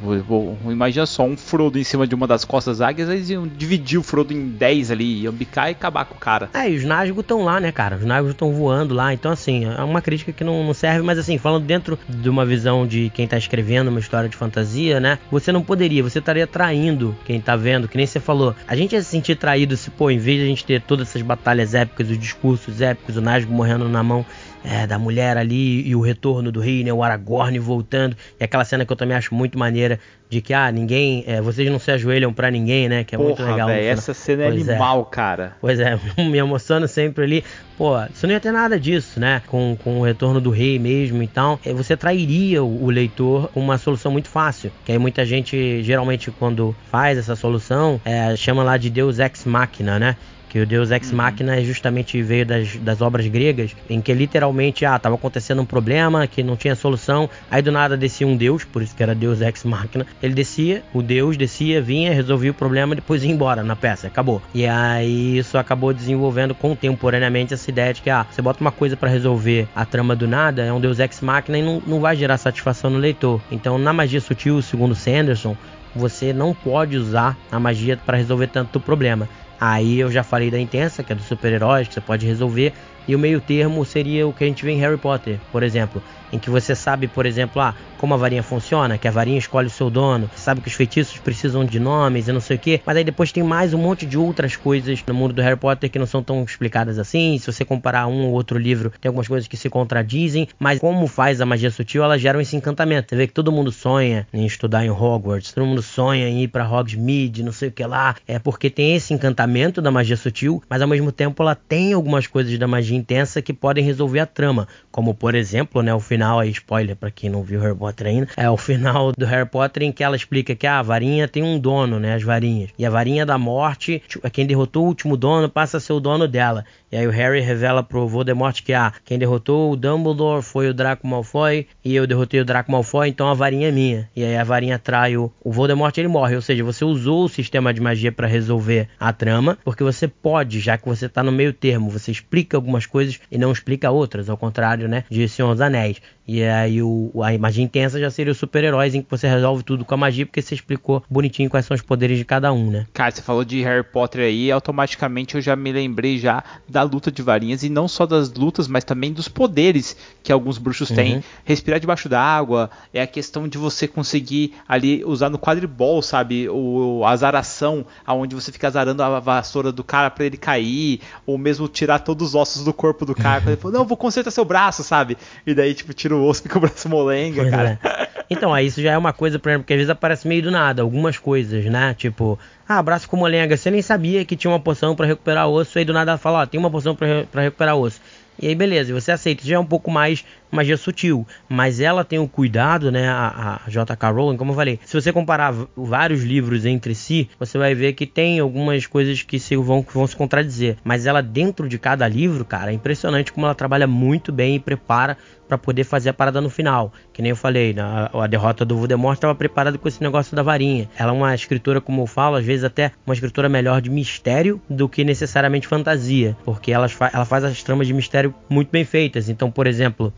imagina só um Frodo em cima de uma das costas águias, eles iam dividir o Frodo em 10 ali, iam bicar e acabar com o cara. É, e os Nazgûl estão lá, né, cara? Os Nazgûl estão voando lá. Então, assim, é uma crítica que não, não serve, mas assim, falando dentro de uma visão de quem tá escrevendo uma história de fantasia, né? Você não poderia, você estaria traindo quem tá vendo, que nem você falou. A gente ia se sentir traído se, pô, em vez de a gente ter todas essas batalhas épicas, os discursos épicos, o Nazgûl morrendo na mão é, da mulher ali e o retorno do rei, né? O Aragorn voltando. E aquela cena que eu também acho muito maneira de que, ah, ninguém. é, vocês não se ajoelham pra ninguém, né? Que é muito Porra, legal. no velho, final. essa cena é Pois é. animal, cara. Pois é, <laughs> me emociono sempre ali. Pô, você não ia ter nada disso, né? Com, com o retorno do rei mesmo e tal. eh, Você trairia o, o leitor com uma solução muito fácil. Que aí muita gente, geralmente, quando faz essa solução, eh, chama lá de Deus Ex Machina, né? Que o Deus Ex Machina é justamente veio das, das obras gregas, em que literalmente, ah, tava acontecendo um problema que não tinha solução, aí do nada descia um Deus, por isso que era Deus Ex Machina. Ele descia, o Deus descia, vinha, resolvia o problema, depois ia embora na peça, acabou. E aí isso acabou desenvolvendo contemporaneamente essa ideia de que, ah, você bota uma coisa pra resolver a trama do nada, é um Deus Ex Machina e não, não vai gerar satisfação no leitor. Então, na magia sutil, segundo Sanderson, você não pode usar a magia para resolver tanto o problema. Aí eu já falei da intensa, que é dos super-heróis, que você pode resolver. E o meio termo seria o que a gente vê em Harry Potter, por exemplo. Em que você sabe, por exemplo, ah, como a varinha funciona, que a varinha escolhe o seu dono, sabe que os feitiços precisam de nomes e não sei o que. Mas aí depois tem mais um monte de outras coisas no mundo do Harry Potter que não são tão explicadas assim. Se você comparar um ou outro livro, tem algumas coisas que se contradizem. Mas como faz a magia sutil, ela gera esse encantamento. Você vê que todo mundo sonha em estudar em Hogwarts, todo mundo sonha em ir pra Hogsmeade, não sei o que lá. É porque tem esse encantamento da magia sutil, mas ao mesmo tempo ela tem algumas coisas da magia intensa que podem resolver a trama. Como por exemplo, né, o final aí, spoiler pra quem não viu Harry Potter ainda, é o final do Harry Potter em que ela explica que ah, a varinha tem um dono, né, as varinhas. E a varinha da morte, tipo, quem derrotou o último dono passa a ser o dono dela. E aí o Harry revela pro Voldemort que ah, quem derrotou o Dumbledore foi o Draco Malfoy e eu derrotei o Draco Malfoy, então a varinha é minha. E aí a varinha trai o, o Voldemort, ele morre. Ou seja, você usou o sistema de magia pra resolver a trama, porque você pode, já que você tá no meio termo, você explica algumas coisas e não explica outras, ao contrário, né, de Senhor dos Anéis. E aí o, a magia intensa já seria os super-heróis em que você resolve tudo com a magia, porque você explicou bonitinho quais são os poderes de cada um, né? Cara, você falou de Harry Potter aí, automaticamente eu já me lembrei já da luta de varinhas e não só das lutas, mas também dos poderes que alguns bruxos têm. Uhum. Respirar debaixo d'água, é a questão de você conseguir ali usar no quadribol, sabe, o a azaração, aonde você fica azarando a vassoura do cara pra ele cair, ou mesmo tirar todos os ossos do corpo do cara, ele <laughs> fala, não, vou consertar seu braço, sabe? E daí tipo tira o osso e fica o braço molenga, cara. é. Então, aí isso já é uma coisa, por exemplo, que às vezes aparece meio do nada, algumas coisas, né? Tipo, ah, braço com molenga, você nem sabia que tinha uma poção pra recuperar osso, aí do nada ela fala, ó, tem uma poção pra recuperar osso. E aí, beleza, você aceita. Já é um pouco mais magia sutil. Mas ela tem o cuidado, né? A, a J.K. Rowling, como eu falei. Se você comparar vários livros entre si, você vai ver que tem algumas coisas que se vão, vão se contradizer. Mas ela, dentro de cada livro, cara, é impressionante como ela trabalha muito bem e prepara pra poder fazer a parada no final. Que nem eu falei, na, a derrota do Voldemort estava preparada com esse negócio da varinha. Ela é uma escritora, como eu falo, às vezes até uma escritora melhor de mistério do que necessariamente fantasia. Porque ela, ela faz as tramas de mistério muito bem feitas. Então, por exemplo,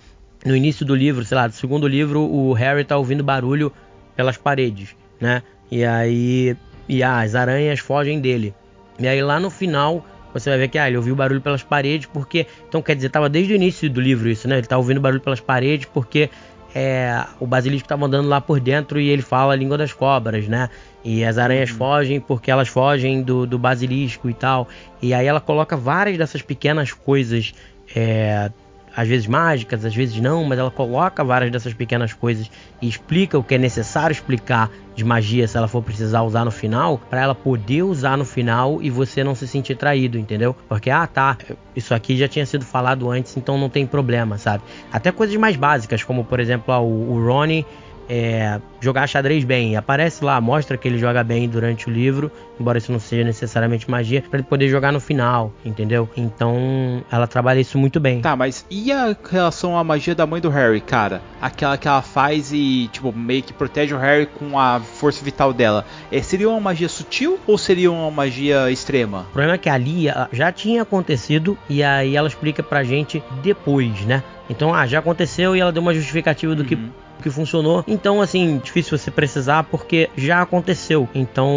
no início do livro, sei lá, do segundo livro, o Harry tá ouvindo barulho pelas paredes, né? E aí. E ah, as aranhas fogem dele. E aí lá no final. Você vai ver que ah, ele ouviu barulho pelas paredes porque. Então quer dizer, tava desde o início do livro isso, né? Ele tá ouvindo barulho pelas paredes porque é, o basilisco estava andando lá por dentro e ele fala a língua das cobras, né? E as aranhas fogem porque elas fogem do, do basilisco e tal. E aí ela coloca várias dessas pequenas coisas, é, às vezes mágicas, às vezes não, mas ela coloca várias dessas pequenas coisas e explica o que é necessário explicar de magia se ela for precisar usar no final, para ela poder usar no final e você não se sentir traído, entendeu? Porque ah, tá, isso aqui já tinha sido falado antes, então não tem problema, sabe? Até coisas mais básicas, como por exemplo, ah, o, o Ronnie é, jogar xadrez bem. Aparece lá, mostra que ele joga bem durante o livro, embora isso não seja necessariamente magia, para ele poder jogar no final, entendeu? Então ela trabalha isso muito bem. Tá, mas e a relação à magia da mãe do Harry, cara? Aquela que ela faz e, tipo, meio que protege o Harry com a força vital dela. É, seria uma magia sutil ou seria uma magia extrema? O problema é que ali já tinha acontecido e aí ela explica pra gente depois, né? Então, ah, já aconteceu e ela deu uma justificativa do que, que funcionou. Então, assim, difícil você precisar porque já aconteceu. Então,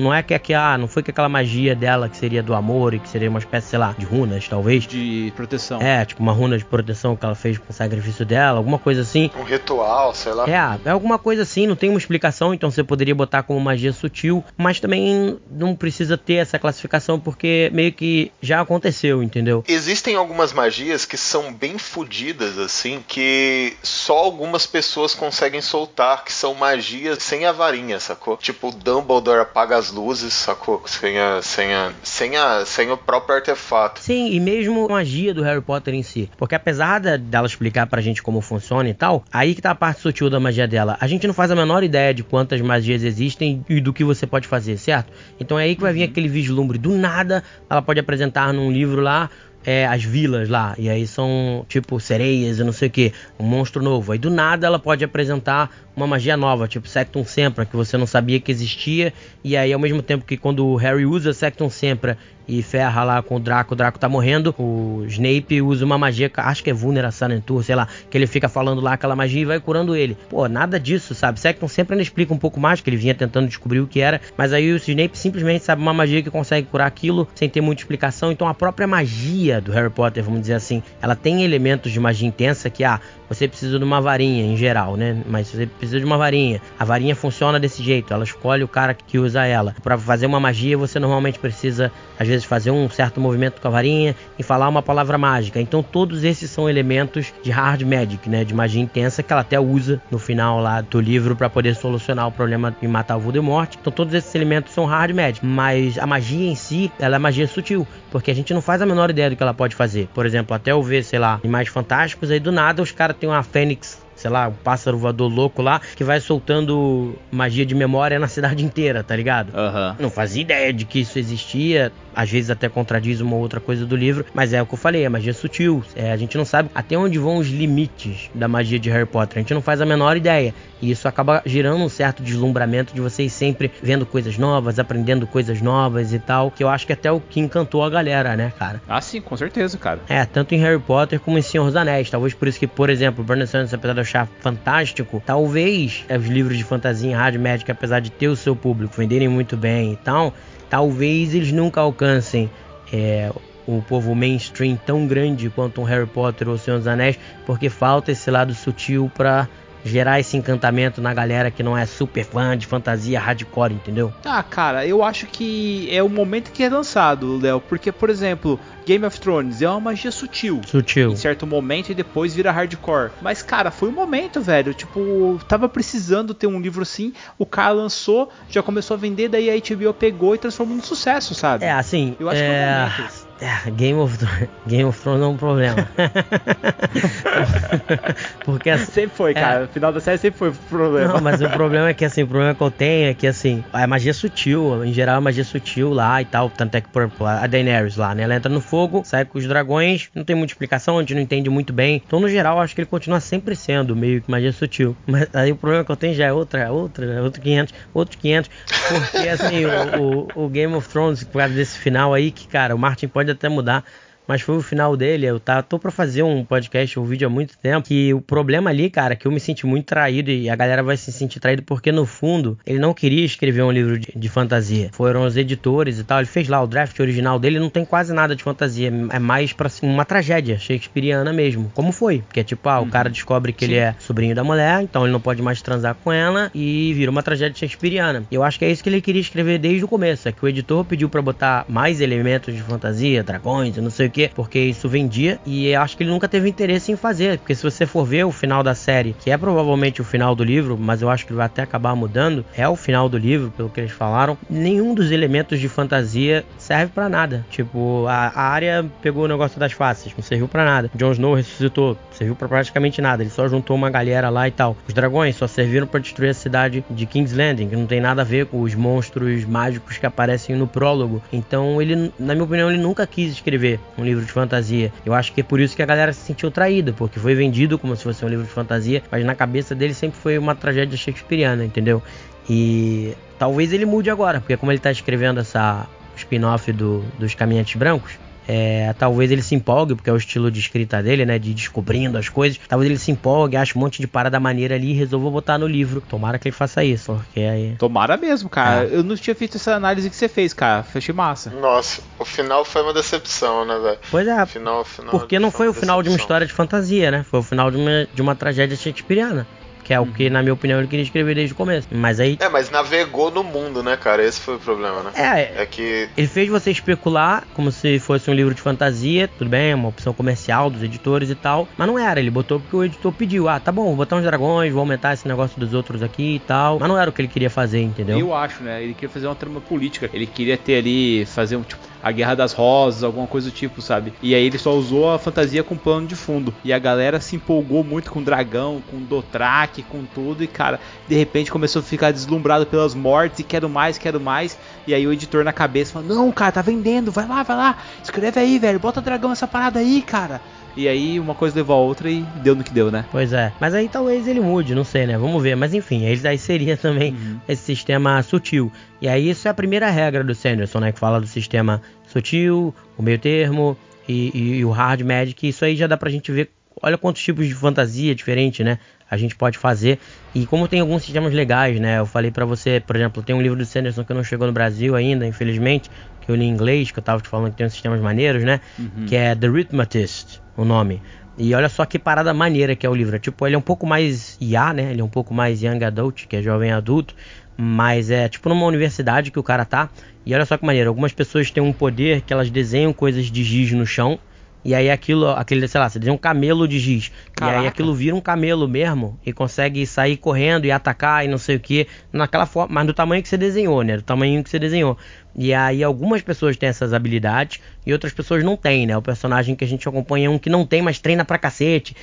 não é que aqui, ah, não foi que aquela magia dela que seria do amor e que seria uma espécie, sei lá, de runas, talvez. De proteção. É, tipo uma runa de proteção que ela fez com o sacrifício dela, alguma coisa assim. Um ritual, sei lá. É, é alguma coisa assim, não tem uma explicação, então você poderia botar como magia sutil, mas também não precisa ter essa classificação porque meio que já aconteceu, entendeu? Existem algumas magias que são bem fodidas, assim, que só algumas pessoas conseguem soltar, que são magias sem a varinha, sacou? Tipo, o Dumbledore apaga as luzes, sacou? Sem, a, sem, a, sem, a, sem o próprio artefato. Sim, e mesmo a magia do Harry Potter em si. Porque apesar da- dela explicar pra gente como funciona e tal, aí que tá a parte sutil da magia dela. A gente não faz a menor ideia de quantas magias existem e do que você pode fazer, certo? Então é aí que vai vir aquele vislumbre. Do nada, ela pode apresentar num livro lá. É, as vilas lá, e aí são tipo sereias e não sei o que, um monstro novo. Aí do nada ela pode apresentar uma magia nova, tipo Sectum Sempra, que você não sabia que existia, e aí ao mesmo tempo que quando o Harry usa Sectum Sempra e ferra lá com o Draco, o Draco tá morrendo, o Snape usa uma magia, acho que é Vulnera Sanentur, sei lá, que ele fica falando lá aquela magia e vai curando ele. Pô, nada disso, sabe? Sectum sempre ainda explica um pouco mais, que ele vinha tentando descobrir o que era, mas aí o Snape simplesmente sabe uma magia que consegue curar aquilo sem ter muita explicação, então a própria magia do Harry Potter, vamos dizer assim, ela tem elementos de magia intensa que, ah, você precisa de uma varinha em geral, né? Mas você precisa de uma varinha. A varinha funciona desse jeito, ela escolhe o cara que usa ela. Para fazer uma magia, você normalmente precisa, às vezes, fazer um certo movimento com a varinha e falar uma palavra mágica. Então, todos esses são elementos de hard magic, né? De magia intensa que ela até usa no final lá do livro para poder solucionar o problema de matar o Voldemort. Então, todos esses elementos são hard magic, mas a magia em si, ela é magia sutil, porque a gente não faz a menor ideia do que ela pode fazer. Por exemplo, até eu ver, sei lá, Animais Fantásticos, aí do nada os caras têm uma fênix sei lá, um pássaro voador louco lá, que vai soltando magia de memória na cidade inteira, tá ligado? Aham. Não fazia ideia de que isso existia, às vezes até contradiz uma outra coisa do livro, mas é o que eu falei, é magia sutil. É, a gente não sabe até onde vão os limites da magia de Harry Potter, a gente não faz a menor ideia. E isso acaba gerando um certo deslumbramento de vocês sempre vendo coisas novas, aprendendo coisas novas e tal, que eu acho que até o que encantou a galera, né, cara? Ah, sim, com certeza, cara. É, tanto em Harry Potter como em Senhor dos Anéis. Talvez por isso que, por exemplo, Bernie Sanders, apesar eu achar fantástico, talvez é, os livros de fantasia em Hard Magic, apesar de ter o seu público, venderem muito bem e tal, talvez eles nunca alcancem é, o povo mainstream tão grande quanto um Harry Potter ou Senhor dos Anéis, porque falta esse lado sutil pra gerar esse encantamento na galera que não é super fã de fantasia hardcore, entendeu? Ah, cara, eu acho que é o momento que é lançado, Léo. Porque, por exemplo, Game of Thrones é uma magia sutil. Sutil. Em certo momento e depois vira hardcore. Mas, cara, foi o momento, velho. Tipo, tava precisando ter um livro assim. O cara lançou, já começou a vender, daí a HBO pegou e transformou num sucesso, sabe? É, assim. Eu acho que é o é... momento. É, Game of Thrones, <laughs> Game of Thrones é um problema. <laughs> Porque assim, Sempre foi, cara. No final da série sempre foi problema. Não, mas o <laughs> problema é que assim, o problema que eu tenho é que assim, a magia sutil, em geral a magia sutil lá e tal, tanto é que por exemplo, a Daenerys lá, né, ela entra no fogo, sai com os dragões, não tem muita explicação, a gente não entende muito bem. Então, no geral, acho que ele continua sempre sendo meio que magia sutil. Mas aí o problema que eu tenho já é outra, outra, outro 500, outro 500, porque assim, o, o, o Game of Thrones, por causa desse final aí, que cara, o Martin pode até mudar, mas foi o final dele. Eu tá, tô pra fazer um podcast, um vídeo há muito tempo. Que o problema ali, cara, é que eu me senti muito traído e a galera vai se sentir traído porque no fundo ele não queria escrever um livro de, de fantasia. Foram os editores e tal. Ele fez lá o draft original dele, não tem quase nada de fantasia. É mais pra assim, uma tragédia shakespeariana mesmo. Como foi? Porque é tipo, ah, o cara descobre que ele é sobrinho da mulher, então ele não pode mais transar com ela e vira uma tragédia shakespeariana. Eu acho que é isso que ele queria escrever desde o começo. É que o editor pediu pra botar mais elementos de fantasia, dragões não sei o que, porque isso vendia e acho que ele nunca teve interesse em fazer, porque se você for ver o final da série, que é provavelmente o final do livro, mas eu acho que vai até acabar mudando, é o final do livro, pelo que eles falaram, nenhum dos elementos de fantasia serve pra nada. Tipo, a, área pegou o negócio das faces, não serviu pra nada. Jon Snow ressuscitou, serviu pra praticamente nada, ele só juntou uma galera lá e tal. Os dragões só serviram pra destruir a cidade de King's Landing, que não tem nada a ver com os monstros mágicos que aparecem no prólogo. Então, ele, na minha opinião, ele nunca quis escrever um livro de fantasia. Eu acho que é por isso que a galera se sentiu traída, porque foi vendido como se fosse um livro de fantasia, mas na cabeça dele sempre foi uma tragédia shakespeariana, entendeu? E talvez ele mude agora, porque como ele tá escrevendo essa spin-off do, dos Caminhantes Brancos, É, talvez ele se empolgue, porque é o estilo de escrita dele, né? De descobrindo as coisas. Talvez ele se empolgue, ache um monte de parada maneira ali e resolva botar no livro. Tomara que ele faça isso, porque aí. Tomara mesmo, cara. É. Eu não tinha feito essa análise que você fez, cara. Achei massa. Nossa, o final foi uma decepção, né, velho? Pois é, O final, o final. porque não foi o uma final de uma decepção. história de fantasia, né? Foi o final de uma, de uma tragédia shakespeariana. Que é o que, na minha opinião, ele queria escrever desde o começo. Mas aí. É, mas navegou no mundo, né, cara? Esse foi o problema, né? É, É que Ele fez você especular como se fosse um livro de fantasia, tudo bem, uma opção comercial dos editores e tal, mas não era, ele botou porque o editor pediu, ah, tá bom, vou botar uns dragões, vou aumentar esse negócio dos outros aqui e tal, mas não era o que ele queria fazer, entendeu? Eu acho, né? Ele queria fazer uma trama política. Ele queria ter ali, fazer um tipo, a Guerra das Rosas, alguma coisa do tipo, sabe? E aí ele só usou a fantasia com plano de fundo. E a galera se empolgou muito com o dragão, com o Dothraki, com tudo. E cara, de repente começou a ficar deslumbrado pelas mortes e quero mais, quero mais. E aí o editor na cabeça falou: Não, cara, tá vendendo, vai lá, vai lá, escreve aí, velho, bota dragão nessa parada aí, cara. E aí uma coisa levou a outra e deu no que deu, né? Pois é, mas aí talvez ele mude, não sei, né? Vamos ver. Mas enfim, aí aí seria <laughs> também Uhum. esse sistema sutil. E aí isso é a primeira regra do Sanderson, né? Que fala do sistema sutil, o meio termo e, e- e o hard magic. Isso aí já dá pra gente ver. Olha quantos tipos de fantasia diferente, né? A gente pode fazer. E como tem alguns sistemas legais, né? Eu falei pra você, por exemplo, tem um livro do Sanderson que não chegou no Brasil ainda, infelizmente, que eu li em inglês, que eu tava te falando que tem uns sistemas maneiros, né? Que é The Rhythmatist, o nome. E olha só que parada maneira que é o livro. Tipo, ele é um pouco mais IA, né? Ele é um pouco mais young adult, que é jovem adulto. Mas é tipo numa universidade que o cara tá. E olha só que maneiro. Algumas pessoas têm um poder que elas desenham coisas de giz no chão. E aí aquilo, aquele, sei lá, você desenha um camelo de giz. E Caraca. aí aquilo vira um camelo mesmo. E consegue sair correndo e atacar e não sei o que. Naquela forma, mas do tamanho que você desenhou, né? Do tamanho que você desenhou. E aí algumas pessoas têm essas habilidades e outras pessoas não têm, né? O personagem que a gente acompanha é um que não tem, mas treina pra cacete.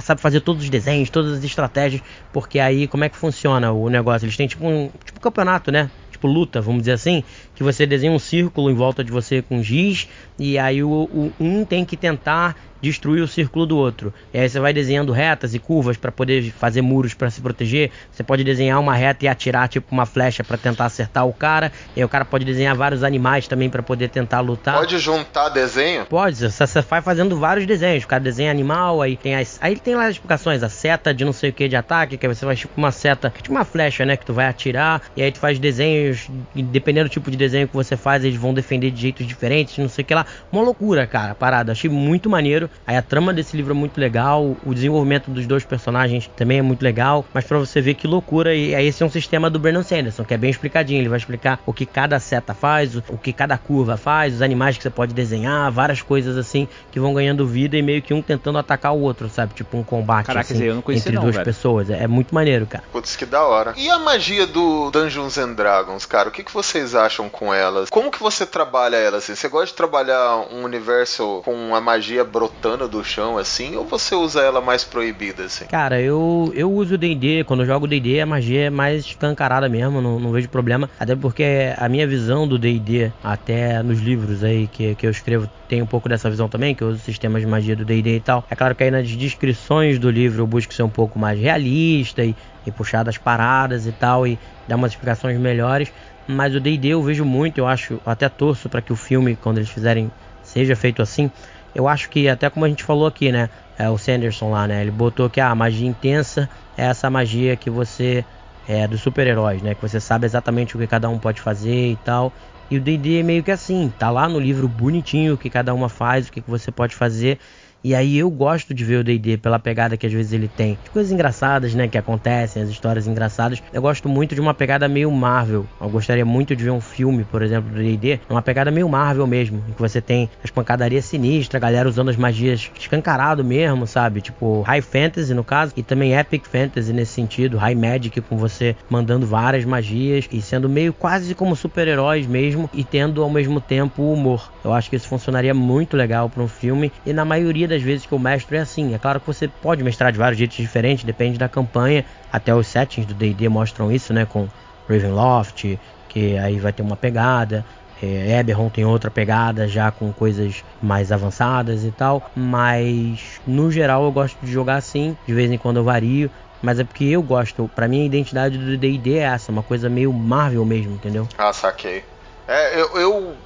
Sabe fazer todos os desenhos, todas as estratégias. Porque aí como é que funciona o negócio? Eles têm tipo um, tipo um campeonato, né? Tipo luta, vamos dizer assim, que você desenha um círculo em volta de você com giz e aí o, o- um tem que tentar destruir o círculo do outro. E aí você vai desenhando retas e curvas para poder fazer muros para se proteger. Você pode desenhar uma reta e atirar tipo uma flecha para tentar acertar o cara. E aí o cara pode desenhar vários animais também para poder tentar lutar. pode juntar desenho? Pode, você vai fazendo vários desenhos. O cara desenha animal, aí tem as. Aí tem lá as explicações, a seta de não sei o que de ataque, que aí você vai tipo uma seta, tipo uma flecha, né? Que tu vai atirar, e aí tu faz desenhos, dependendo do tipo de desenho que você faz, eles vão defender de jeitos diferentes, não sei o que lá. Uma loucura, cara, parada. Achei muito maneiro. Aí a trama desse livro é muito legal, o desenvolvimento dos dois personagens também é muito legal, mas pra você ver que loucura, e aí esse é um sistema do Brandon Sanderson, que é bem explicadinho. Ele vai explicar o que cada seta faz, o, que cada curva faz, os animais que você pode desenhar, várias coisas assim que vão ganhando vida e meio que um tentando atacar o outro, sabe? Tipo um combate Caraca, assim, eu entre não, duas velho. pessoas. É, é muito maneiro, cara. Putz, que da hora. E a magia do Dungeons and Dragons, cara? O que, que vocês acham com elas? Como que você trabalha elas? Assim? Você gosta de trabalhar um universo com a magia brotando do chão, assim? Ou você usa ela mais proibida, assim? Cara, eu, eu uso D&D, quando eu jogo D&D a magia é mais escancarada mesmo, não, não vejo problema. Até porque a minha visão do D&D, até nos livros aí que, que eu escrevo, tem um pouco dessa visão também, que eu uso sistemas de magia do D&D e tal. É claro que aí nas descrições do livro eu busco ser um pouco mais realista e, e puxar das paradas e tal, e dar umas explicações melhores. Mas o D&D eu vejo muito, eu acho, até torço para que o filme, quando eles fizerem, seja feito assim. Eu acho que até como a gente falou aqui, né? É, o Sanderson lá, né? Ele botou que ah, a magia intensa é essa magia que você é dos super-heróis, né? Que você sabe exatamente o que cada um pode fazer e tal. E o D&D é meio que assim, tá lá no livro bonitinho o que cada uma faz, o que que você pode fazer. E aí eu gosto de ver o D&D pela pegada que às vezes ele tem. De coisas engraçadas, né, que acontecem, as histórias engraçadas. Eu gosto muito de uma pegada meio Marvel. Eu gostaria muito de ver um filme, por exemplo, do D&D, uma pegada meio Marvel mesmo, em que você tem as pancadarias sinistras, a galera usando as magias escancarado mesmo, sabe? Tipo, High Fantasy no caso, e também Epic Fantasy nesse sentido, High Magic com você mandando várias magias e sendo meio quase como super-heróis mesmo e tendo ao mesmo tempo humor. Eu acho que isso funcionaria muito legal para um filme e na maioria das vezes que eu mestro é assim. É claro que você pode mestrar de vários jeitos diferentes, depende da campanha. Até os settings do D&D mostram isso, né? Com Ravenloft, que aí vai ter uma pegada. É, Eberron tem outra pegada já com coisas mais avançadas e tal. Mas no geral eu gosto de jogar assim. De vez em quando eu vario. Mas é porque eu gosto. Pra mim a identidade do D&D é essa, uma coisa meio Marvel mesmo, entendeu? Ah, saquei. É, eu, eu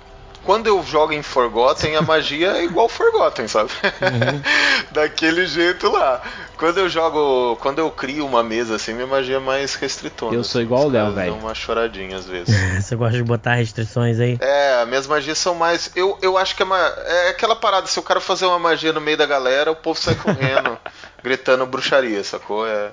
quando eu jogo em Forgotten, a magia é igual Forgotten, sabe? <laughs> Daquele jeito lá. Quando eu jogo. Quando eu crio uma mesa assim, minha magia é mais restritona. Eu sou igual o Léo, velho. Uma choradinha às vezes. <laughs> Você gosta de botar restrições aí? É, minhas magias são mais. Eu, eu acho que é, uma, é aquela parada, se o cara fazer uma magia no meio da galera, o povo sai correndo, <laughs> gritando bruxaria, sacou? É,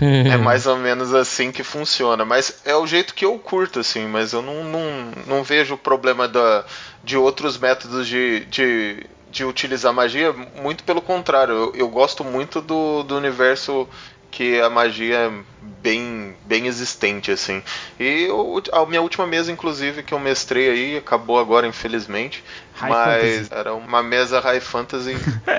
<laughs> é mais ou menos assim que funciona. Mas é o jeito que eu curto, assim, mas eu não, não, não vejo o problema da, de outros métodos de, de, de utilizar magia. Muito pelo contrário, eu, eu gosto muito do, do universo que a magia é bem, bem existente, assim. E eu- a minha última mesa, inclusive, que eu mestrei aí, acabou agora, infelizmente. High mas Fantasy. era uma mesa High Fantasy.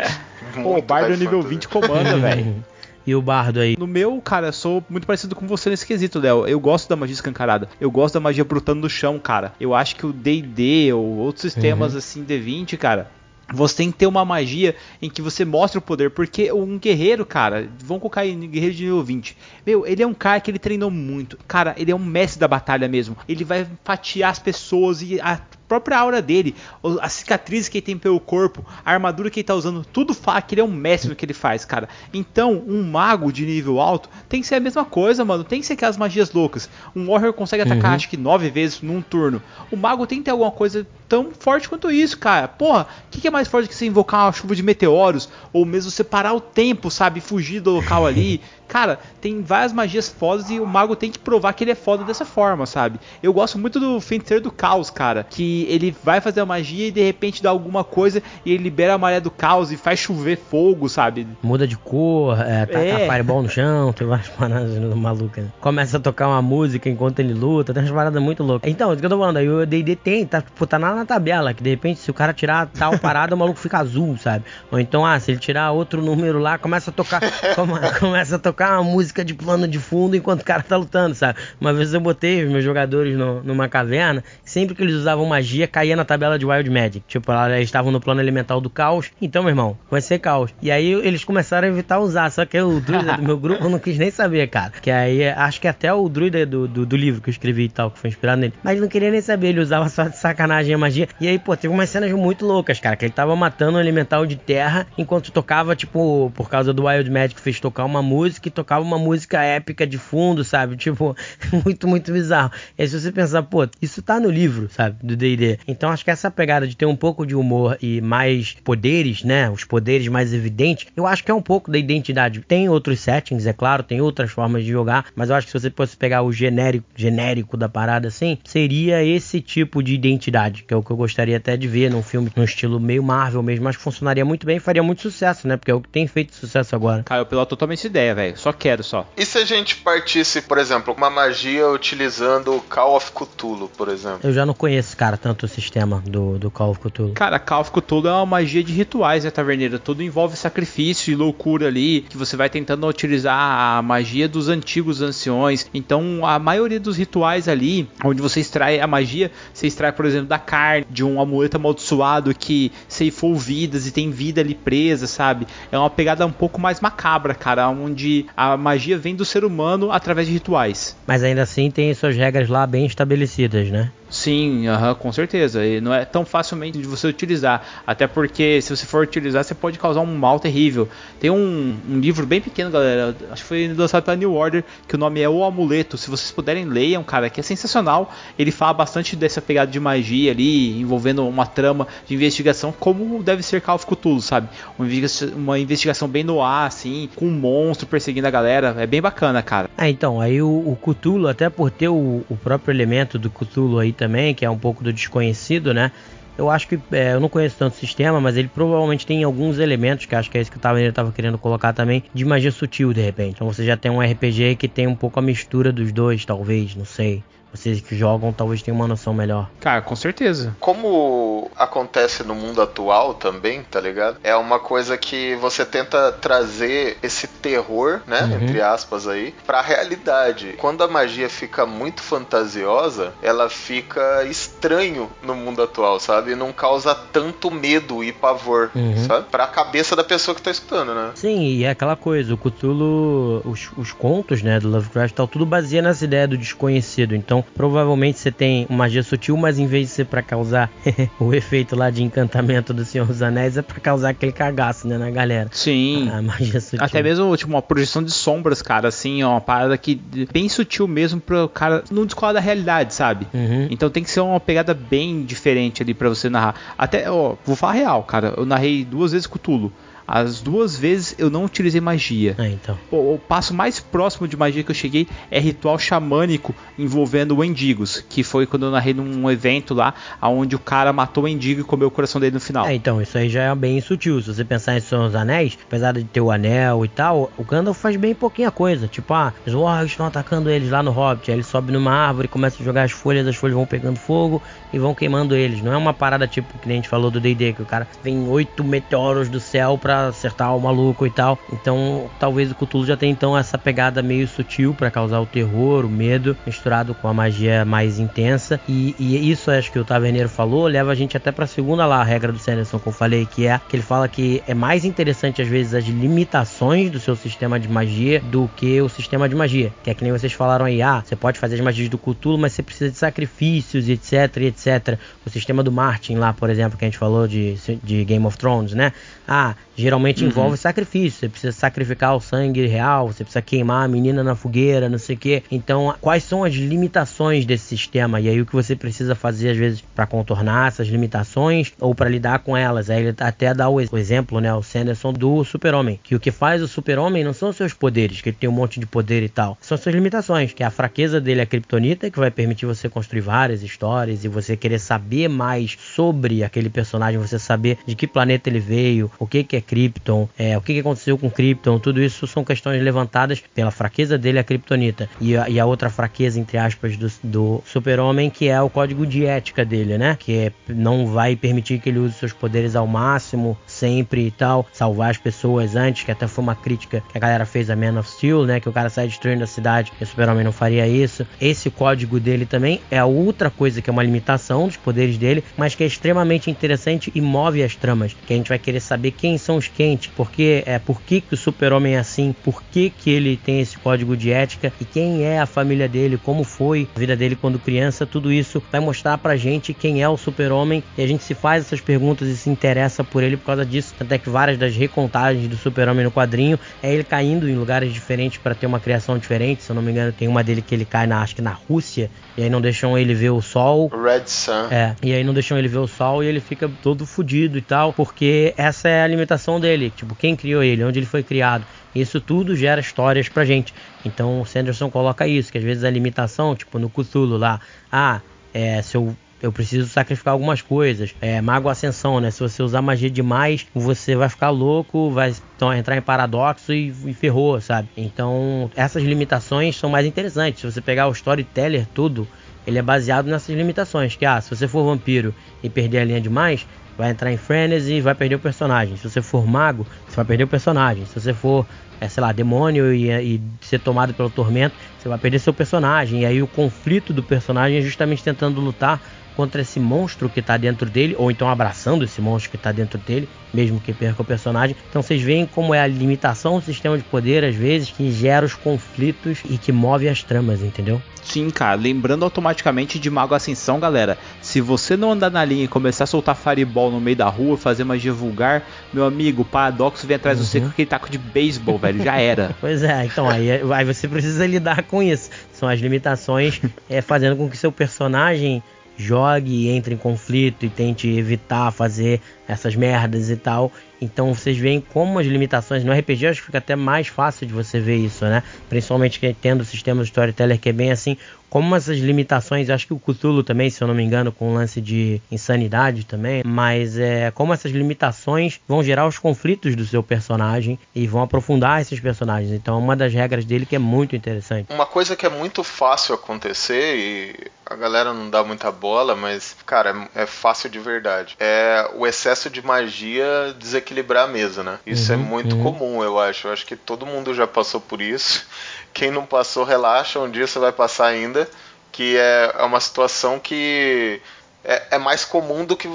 <laughs> Pô, o Bardo High nível Fantasy. 20 comanda, <laughs> velho. E o bardo aí? No meu, cara, eu sou muito parecido com você nesse quesito, Léo. Eu gosto da magia escancarada. Eu gosto da magia brotando no chão, cara. Eu acho que o D&D ou outros sistemas assim, D20, cara... Você tem que ter uma magia em que você mostra o poder, porque um guerreiro, cara, vamos colocar aí guerreiro de nível 20. Meu, ele é um cara que ele treinou muito. Cara, ele é um mestre da batalha mesmo. Ele vai fatiar as pessoas e a própria aura dele, as cicatrizes que ele tem pelo corpo, a armadura que ele tá usando, tudo fala que ele é um mestre no que ele faz, cara. Então, um mago de nível alto tem que ser a mesma coisa, mano. Tem que ser aquelas magias loucas. Um warrior consegue atacar acho que nove vezes num turno. O mago tem que ter alguma coisa tão forte quanto isso, cara. Porra, o que, que é mais forte que você invocar uma chuva de meteoros? Ou mesmo você parar o tempo, sabe? Fugir do local ali. Cara, tem várias magias fodas e o mago tem que provar que ele é foda dessa forma, sabe? Eu gosto muito do Feiticeiro do Caos, cara. Que ele vai fazer a magia e de repente dá alguma coisa e ele libera a maré do caos e faz chover fogo, sabe? Muda de cor, é, taca É. fireball no chão, tem várias <laughs> paradas malucas. né? Começa a tocar uma música enquanto ele luta, tem umas paradas muito loucas. Então, isso que eu tô falando, aí o D&D tem, tá, tipo, tá lá na tabela, que de repente se o cara tirar tal parada, o maluco fica azul, sabe? Ou então, ah, se ele tirar outro número lá, começa a tocar, <laughs> come- começa a tocar uma música de plano de fundo enquanto o cara tá lutando, sabe? Uma vez eu botei os meus jogadores no- numa caverna, sempre que eles usavam magia, caía na tabela de Wild Magic. Tipo, lá eles estavam no plano elemental do caos, então, meu irmão, vai ser caos. E aí eles começaram a evitar usar, só que o druida do meu grupo não quis nem saber, cara. Que aí, acho que até o druida do, do, do livro que eu escrevi e tal, que foi inspirado nele, mas não queria nem saber, ele usava só de sacanagem a magia. E aí, pô, teve umas cenas muito loucas, cara, que ele tava matando um elemental de terra enquanto tocava, tipo, por causa do Wild Magic, fez tocar uma música e tocava uma música épica de fundo, sabe? Tipo, <laughs> muito, muito bizarro. E aí, se você pensar, pô, isso tá no livro, sabe? Do D&D. Então, acho que essa pegada de ter um pouco de humor e mais poderes, né? Os poderes mais evidentes, eu acho que é um pouco da identidade. Tem outros settings, é claro, tem outras formas de jogar, mas eu acho que se você fosse pegar o genérico, genérico da parada assim, seria esse tipo de identidade, que é o que eu gostaria até de ver num filme, num estilo meio Marvel mesmo, mas que funcionaria muito bem e faria muito sucesso, né? Porque é o que tem feito sucesso agora. Cara, eu pelo totalmente essa ideia, velho. Só quero só. E se a gente partisse, por exemplo, uma magia utilizando Call of Cthulhu, por exemplo? Eu já não conheço, cara, tanto o sistema do, do Call of Cthulhu. Cara, Call of Cthulhu é uma magia de rituais, né, Taverneira? Tudo envolve sacrifício e loucura ali, que você vai tentando utilizar a magia dos antigos anciões. Então, a maioria dos rituais ali, onde você extrai a magia, você extrai, por exemplo, da carne, de um amuleto amaldiçoado que ceifou vidas e tem vida ali presa, sabe? É uma pegada um pouco mais macabra, cara, onde a magia vem do ser humano através de rituais. Mas ainda assim tem suas regras lá bem estabelecidas, né? Sim, com certeza. E não é tão facilmente de você utilizar. Até porque se você for utilizar, você pode causar um mal terrível. Tem um, um livro bem pequeno, galera. Acho que foi lançado pela New Order, que o nome é O Amuleto. Se vocês puderem, leiam, cara, que é sensacional. Ele fala bastante dessa pegada de magia ali, envolvendo uma trama de investigação, como deve ser Call of Cthulhu, sabe? Uma investigação, uma investigação bem no ar, assim, com um monstro perseguindo a galera. É bem bacana, cara. Ah, então, aí o, o Cthulhu, até por ter o, o próprio elemento do Cthulhu aí também, que é um pouco do desconhecido, né? Eu acho que, é, eu não conheço tanto o sistema, mas ele provavelmente tem alguns elementos, que acho que é isso que o estava querendo colocar também, de magia sutil, de repente. Então você já tem um RPG que tem um pouco a mistura dos dois, talvez, não sei. Vocês que jogam talvez tenham uma noção melhor. Cara, com certeza. Como acontece no mundo atual também, tá ligado? É uma coisa que você tenta trazer esse terror, né, Uhum. entre aspas aí, pra realidade. Quando a magia fica muito fantasiosa, ela fica estranho no mundo atual, sabe? E não causa tanto medo e pavor, Uhum. sabe? Pra cabeça da pessoa que tá escutando, né? Sim, e é aquela coisa, o Cthulhu, os, os contos, né, do Lovecraft e tal, tudo baseia nessa ideia do desconhecido. Então, Provavelmente você tem uma magia sutil, mas em vez de ser para causar <laughs> o efeito lá de encantamento do Senhor dos Anéis, é para causar aquele cagaço, né, na galera. Sim. A magia sutil. Até mesmo, tipo, uma projeção de sombras, cara, assim, ó, uma parada que bem sutil mesmo pro cara não descolar da realidade, sabe? Uhum. Então tem que ser uma pegada bem diferente ali pra você narrar. Até, ó, vou falar real, cara, eu narrei duas vezes com Tulo. As duas vezes eu não utilizei magia. É, então. O, o passo mais próximo de magia que eu cheguei é ritual xamânico envolvendo Wendigos, que foi quando eu narrei num evento lá, onde o cara matou o Wendigo e comeu o coração dele no final. É, então, isso aí já é bem sutil. Se você pensar em Senhor dos Anéis, apesar de ter o anel e tal, o Gandalf faz bem pouquinha coisa. Tipo, ah, os wargs estão atacando eles lá no Hobbit. Aí ele sobe numa árvore, começa a jogar as folhas, as folhas vão pegando fogo e vão queimando eles. Não é uma parada tipo que nem a gente falou do D&D, que o cara vem oito meteoros do céu pra acertar o maluco e tal. Então, talvez o Cthulhu já tenha então essa pegada meio sutil para causar o terror, o medo, misturado com a magia mais intensa. E, e isso acho que o Taverneiro falou, leva a gente até para a segunda lá, a regra do Sanderson que eu falei, que é que ele fala que é mais interessante às vezes as limitações do seu sistema de magia do que o sistema de magia. Que é que nem vocês falaram aí, ah, você pode fazer as magias do Cthulhu, mas você precisa de sacrifícios, etc, etc. O sistema do Martin lá, por exemplo, que a gente falou de, de Game of Thrones, né? Ah, geralmente envolve sacrifício. Você precisa sacrificar o sangue real, você precisa queimar a menina na fogueira, não sei o quê. Então, quais são as limitações desse sistema? E aí o que você precisa fazer às vezes para contornar essas limitações ou para lidar com elas? Aí ele até dá o ex- o exemplo, né, o Sanderson do Super-Homem, que o que faz o Super-Homem não são os seus poderes, que ele tem um monte de poder e tal, são suas limitações, que é a fraqueza dele é a kryptonita, que vai permitir você construir várias histórias e você querer saber mais sobre aquele personagem, você saber de que planeta ele veio, o que que é Krypton, é, o que, que aconteceu com Krypton, tudo isso são questões levantadas pela fraqueza dele, a Kryptonita. E a, e a outra fraqueza, entre aspas, do, do Super-Homem, que é o código de ética dele, né? Que é, não vai permitir que ele use seus poderes ao máximo, sempre e tal, salvar as pessoas antes, que até foi uma crítica que a galera fez a Man of Steel, né? Que o cara sai destruindo a cidade e o Super-Homem não faria isso. Esse código dele também é outra coisa que é uma limitação dos poderes dele, mas que é extremamente interessante e move as tramas. Que a gente vai querer saber quem são os quentes, porque é por que, que o super-homem é assim, por que, que ele tem esse código de ética e quem é a família dele, como foi a vida dele quando criança, tudo isso vai mostrar pra gente quem é o super-homem e a gente se faz essas perguntas e se interessa por ele por causa disso. Até que várias das recontagens do super-homem no quadrinho é ele caindo em lugares diferentes para ter uma criação diferente. Se eu não me engano, tem uma dele que ele cai na, acho que na Rússia e aí não deixam ele ver o sol. Red Sun. É, e aí não deixam ele ver o sol e ele fica todo fudido e tal, porque essa é a limitação dele, tipo, quem criou ele, onde ele foi criado. Isso tudo gera histórias pra gente. Então o Sanderson coloca isso, que às vezes a limitação, tipo no Cthulhu lá, ah, é, se eu eu preciso sacrificar algumas coisas. É, Mago Ascensão, né? Se você usar magia demais, você vai ficar louco, vai então, entrar em paradoxo e, e ferrou, sabe? Então, essas limitações são mais interessantes. Se você pegar o storyteller tudo, ele é baseado nessas limitações. Que, ah, se você for vampiro e perder a linha demais, vai entrar em frenzy e vai perder o personagem. Se você for mago, você vai perder o personagem. Se você for, é, sei lá, demônio e, e ser tomado pelo tormento, você vai perder seu personagem. E aí o conflito do personagem é justamente tentando lutar contra esse monstro que está dentro dele, ou então abraçando esse monstro que está dentro dele, mesmo que perca o personagem. Então vocês veem como é a limitação do sistema de poder, às vezes, que gera os conflitos e que move as tramas, entendeu? Sim, cara, lembrando automaticamente de Mago Ascensão, galera. Se você não andar na linha e começar a soltar fireball no meio da rua, fazer magia vulgar, meu amigo, o paradoxo vem atrás Uhum. do com aquele taco de beisebol, velho, já era. <laughs> Pois é, então aí, aí você precisa lidar com isso. São as limitações é, fazendo com que seu personagem jogue, entre em conflito e tente evitar fazer essas merdas e tal. Então vocês veem como as limitações no RPG acho que fica até mais fácil de você ver isso, né? Principalmente tendo o sistema do storyteller que é bem assim, como essas limitações, acho que o Cthulhu também, se eu não me engano, com um lance de insanidade também, mas é como essas limitações vão gerar os conflitos do seu personagem e vão aprofundar esses personagens. Então, é uma das regras dele que é muito interessante. Uma coisa que é muito fácil acontecer e a galera não dá muita bola, mas, cara, é, é fácil de verdade. É o excesso de magia desequilibrar a mesa, né? Isso é Uhum, muito uhum. comum, eu acho. Eu acho que todo mundo já passou por isso. Quem não passou, relaxa, um dia você vai passar ainda. Que é, é uma situação que é, é mais comum do que,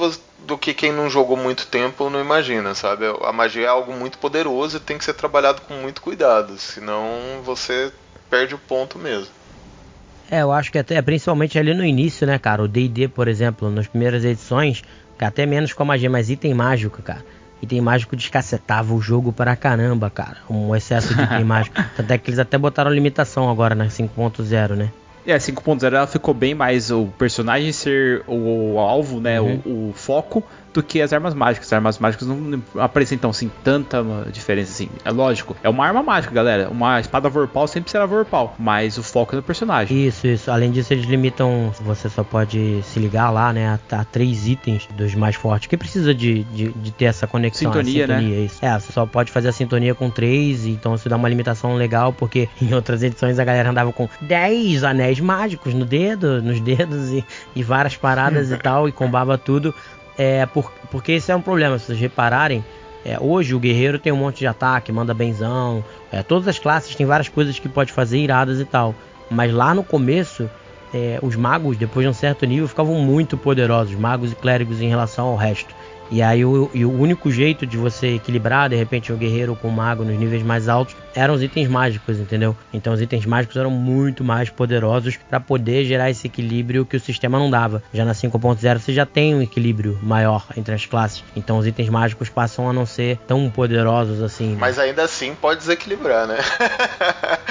do que quem não jogou muito tempo não imagina, sabe? A magia é algo muito poderoso e tem que ser trabalhado com muito cuidado, senão você perde o ponto mesmo. É, eu acho que até principalmente ali no início, né, cara? O D&D, por exemplo, nas primeiras edições, que até menos com a magia, mas item mágico, cara. Item mágico descacetava o jogo para caramba, cara. Um excesso de item <laughs> mágico. Tanto é que eles até botaram limitação agora na 5.0, né? É, 5.0 ela ficou bem mais o personagem ser o, o alvo, né? Uhum. O, o foco do que as armas mágicas. As armas mágicas não apresentam assim tanta diferença assim. É lógico, é uma arma mágica, galera. Uma espada vorpal sempre será vorpal, mas o foco é no personagem. Isso, isso. Além disso, eles limitam. Você só pode se ligar lá, né? A, a três itens dos mais fortes. Que precisa de, de, de ter essa conexão. Sintonia, a sintonia, né? Isso. É, você só pode fazer a sintonia com três. Então isso dá uma limitação legal, porque <laughs> em outras edições a galera andava com 10 anéis mágicos no dedo, nos dedos e, e várias paradas e <laughs> tal, e combava tudo. É, por, porque esse é um problema, se vocês repararem. É, hoje o guerreiro tem um monte de ataque, manda benzão. É, todas as classes têm várias coisas que pode fazer iradas e tal. Mas lá no começo, é, os magos, depois de um certo nível, ficavam muito poderosos, magos e clérigos em relação ao resto. E aí o, e o único jeito de você equilibrar, de repente, o guerreiro com o mago nos níveis mais altos eram os itens mágicos, entendeu? Então os itens mágicos eram muito mais poderosos para poder gerar esse equilíbrio que o sistema não dava. Já na 5.0 você já tem um equilíbrio maior entre as classes. Então os itens mágicos passam a não ser tão poderosos assim. né? Mas ainda assim pode desequilibrar, né?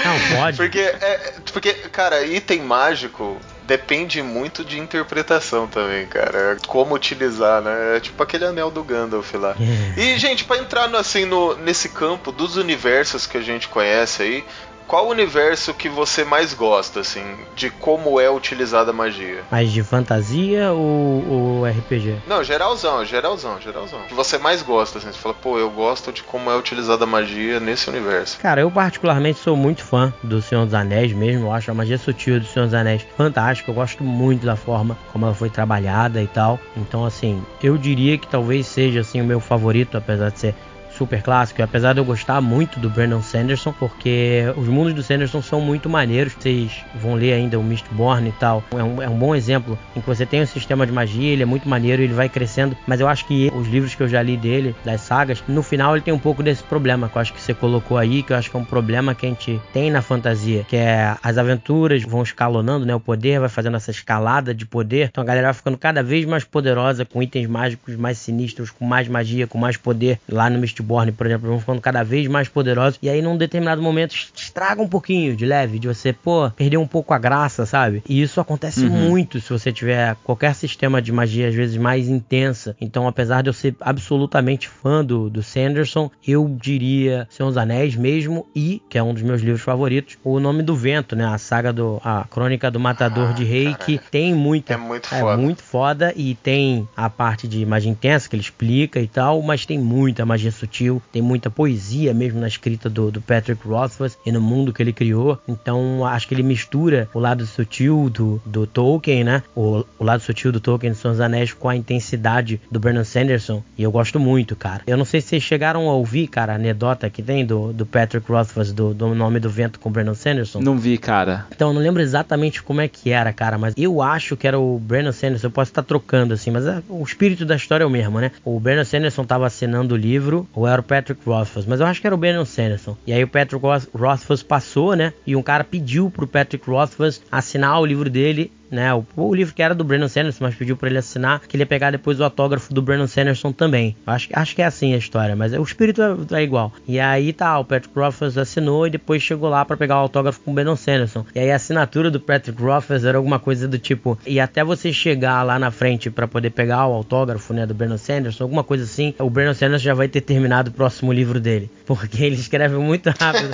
Não, pode. <laughs> Porque, é, porque, cara, item mágico depende muito de interpretação também, cara. Como utilizar, né? É tipo aquele anel do Gandalf lá. E, gente, pra entrar no, assim no, nesse campo dos universos que a gente conhece aí, qual o universo que você mais gosta, assim, de como é utilizada a magia? Mas de fantasia ou, ou RPG? Não, geralzão, geralzão, geralzão. Que você mais gosta, assim, você fala, pô, eu gosto de como é utilizada a magia nesse universo. Cara, eu particularmente sou muito fã do Senhor dos Anéis mesmo. Eu acho a magia sutil do Senhor dos Anéis fantástica. Eu gosto muito da forma como ela foi trabalhada e tal. Então, assim, eu diria que talvez seja assim o meu favorito, apesar de ser super clássico, apesar de eu gostar muito do Brandon Sanderson, porque os mundos do Sanderson são muito maneiros. Vocês vão ler ainda o Mistborn e tal. É um, é um bom exemplo em que você tem um sistema de magia, ele é muito maneiro, ele vai crescendo. Mas eu acho que os livros que eu já li dele, das sagas, no final ele tem um pouco desse problema que eu acho que você colocou aí, que eu acho que é um problema que a gente tem na fantasia, que é as aventuras vão escalonando, né? O poder vai fazendo essa escalada de poder. Então a galera vai ficando cada vez mais poderosa, com itens mágicos mais sinistros, com mais magia, com mais poder. Lá no Mistborn Mistborn, por exemplo, vão ficando cada vez mais poderosos. E aí, num determinado momento, estraga um pouquinho de leve, de você, pô, perder um pouco a graça, sabe? E isso acontece Uhum. muito se você tiver qualquer sistema de magia, às vezes, mais intensa. Então, apesar de eu ser absolutamente fã do, do Sanderson, eu diria Senhor dos Anéis mesmo e, que é um dos meus livros favoritos, O Nome do Vento, né? A saga do. A Crônica do Matador Ah, de Rei, que tem muita. É muito É foda. muito foda e tem a parte de magia intensa que ele explica e tal, mas tem muita magia sutil, tem muita poesia mesmo na escrita do, do Patrick Rothfuss e no mundo que ele criou. Então acho que ele mistura o lado sutil do, do Tolkien, né? O, o lado sutil do Tolkien Senhor dos Anéis com a intensidade do Brandon Sanderson e eu gosto muito, cara. Eu não sei se vocês chegaram a ouvir, cara, a anedota que tem do, do Patrick Rothfuss do, do Nome do Vento com o Brandon Sanderson. Não vi, cara. Então, eu não lembro exatamente como é que era, cara, mas eu acho que era o Brandon Sanderson, eu posso estar trocando assim, mas é- o espírito da história é o mesmo, né? O Brandon Sanderson tava assinando o livro, ou era o Patrick Rothfuss, mas eu acho que era o Brandon Sanderson. E aí o Patrick Roth- Rothfuss passou, né? E um cara pediu pro Patrick Rothfuss assinar o livro dele né? O, o livro que era do Brandon Sanderson, mas pediu pra ele assinar, que ele ia pegar depois o autógrafo do Brandon Sanderson também. Acho, acho que é assim a história, mas o espírito é, é igual. E aí tá, o Patrick Rothfuss assinou e depois chegou lá pra pegar o autógrafo com o Brandon Sanderson. E aí a assinatura do Patrick Rothfuss era alguma coisa do tipo, e até você chegar lá na frente pra poder pegar o autógrafo, né, do Brandon Sanderson, alguma coisa assim, o Brandon Sanderson já vai ter terminado o próximo livro dele, porque ele escreve muito rápido.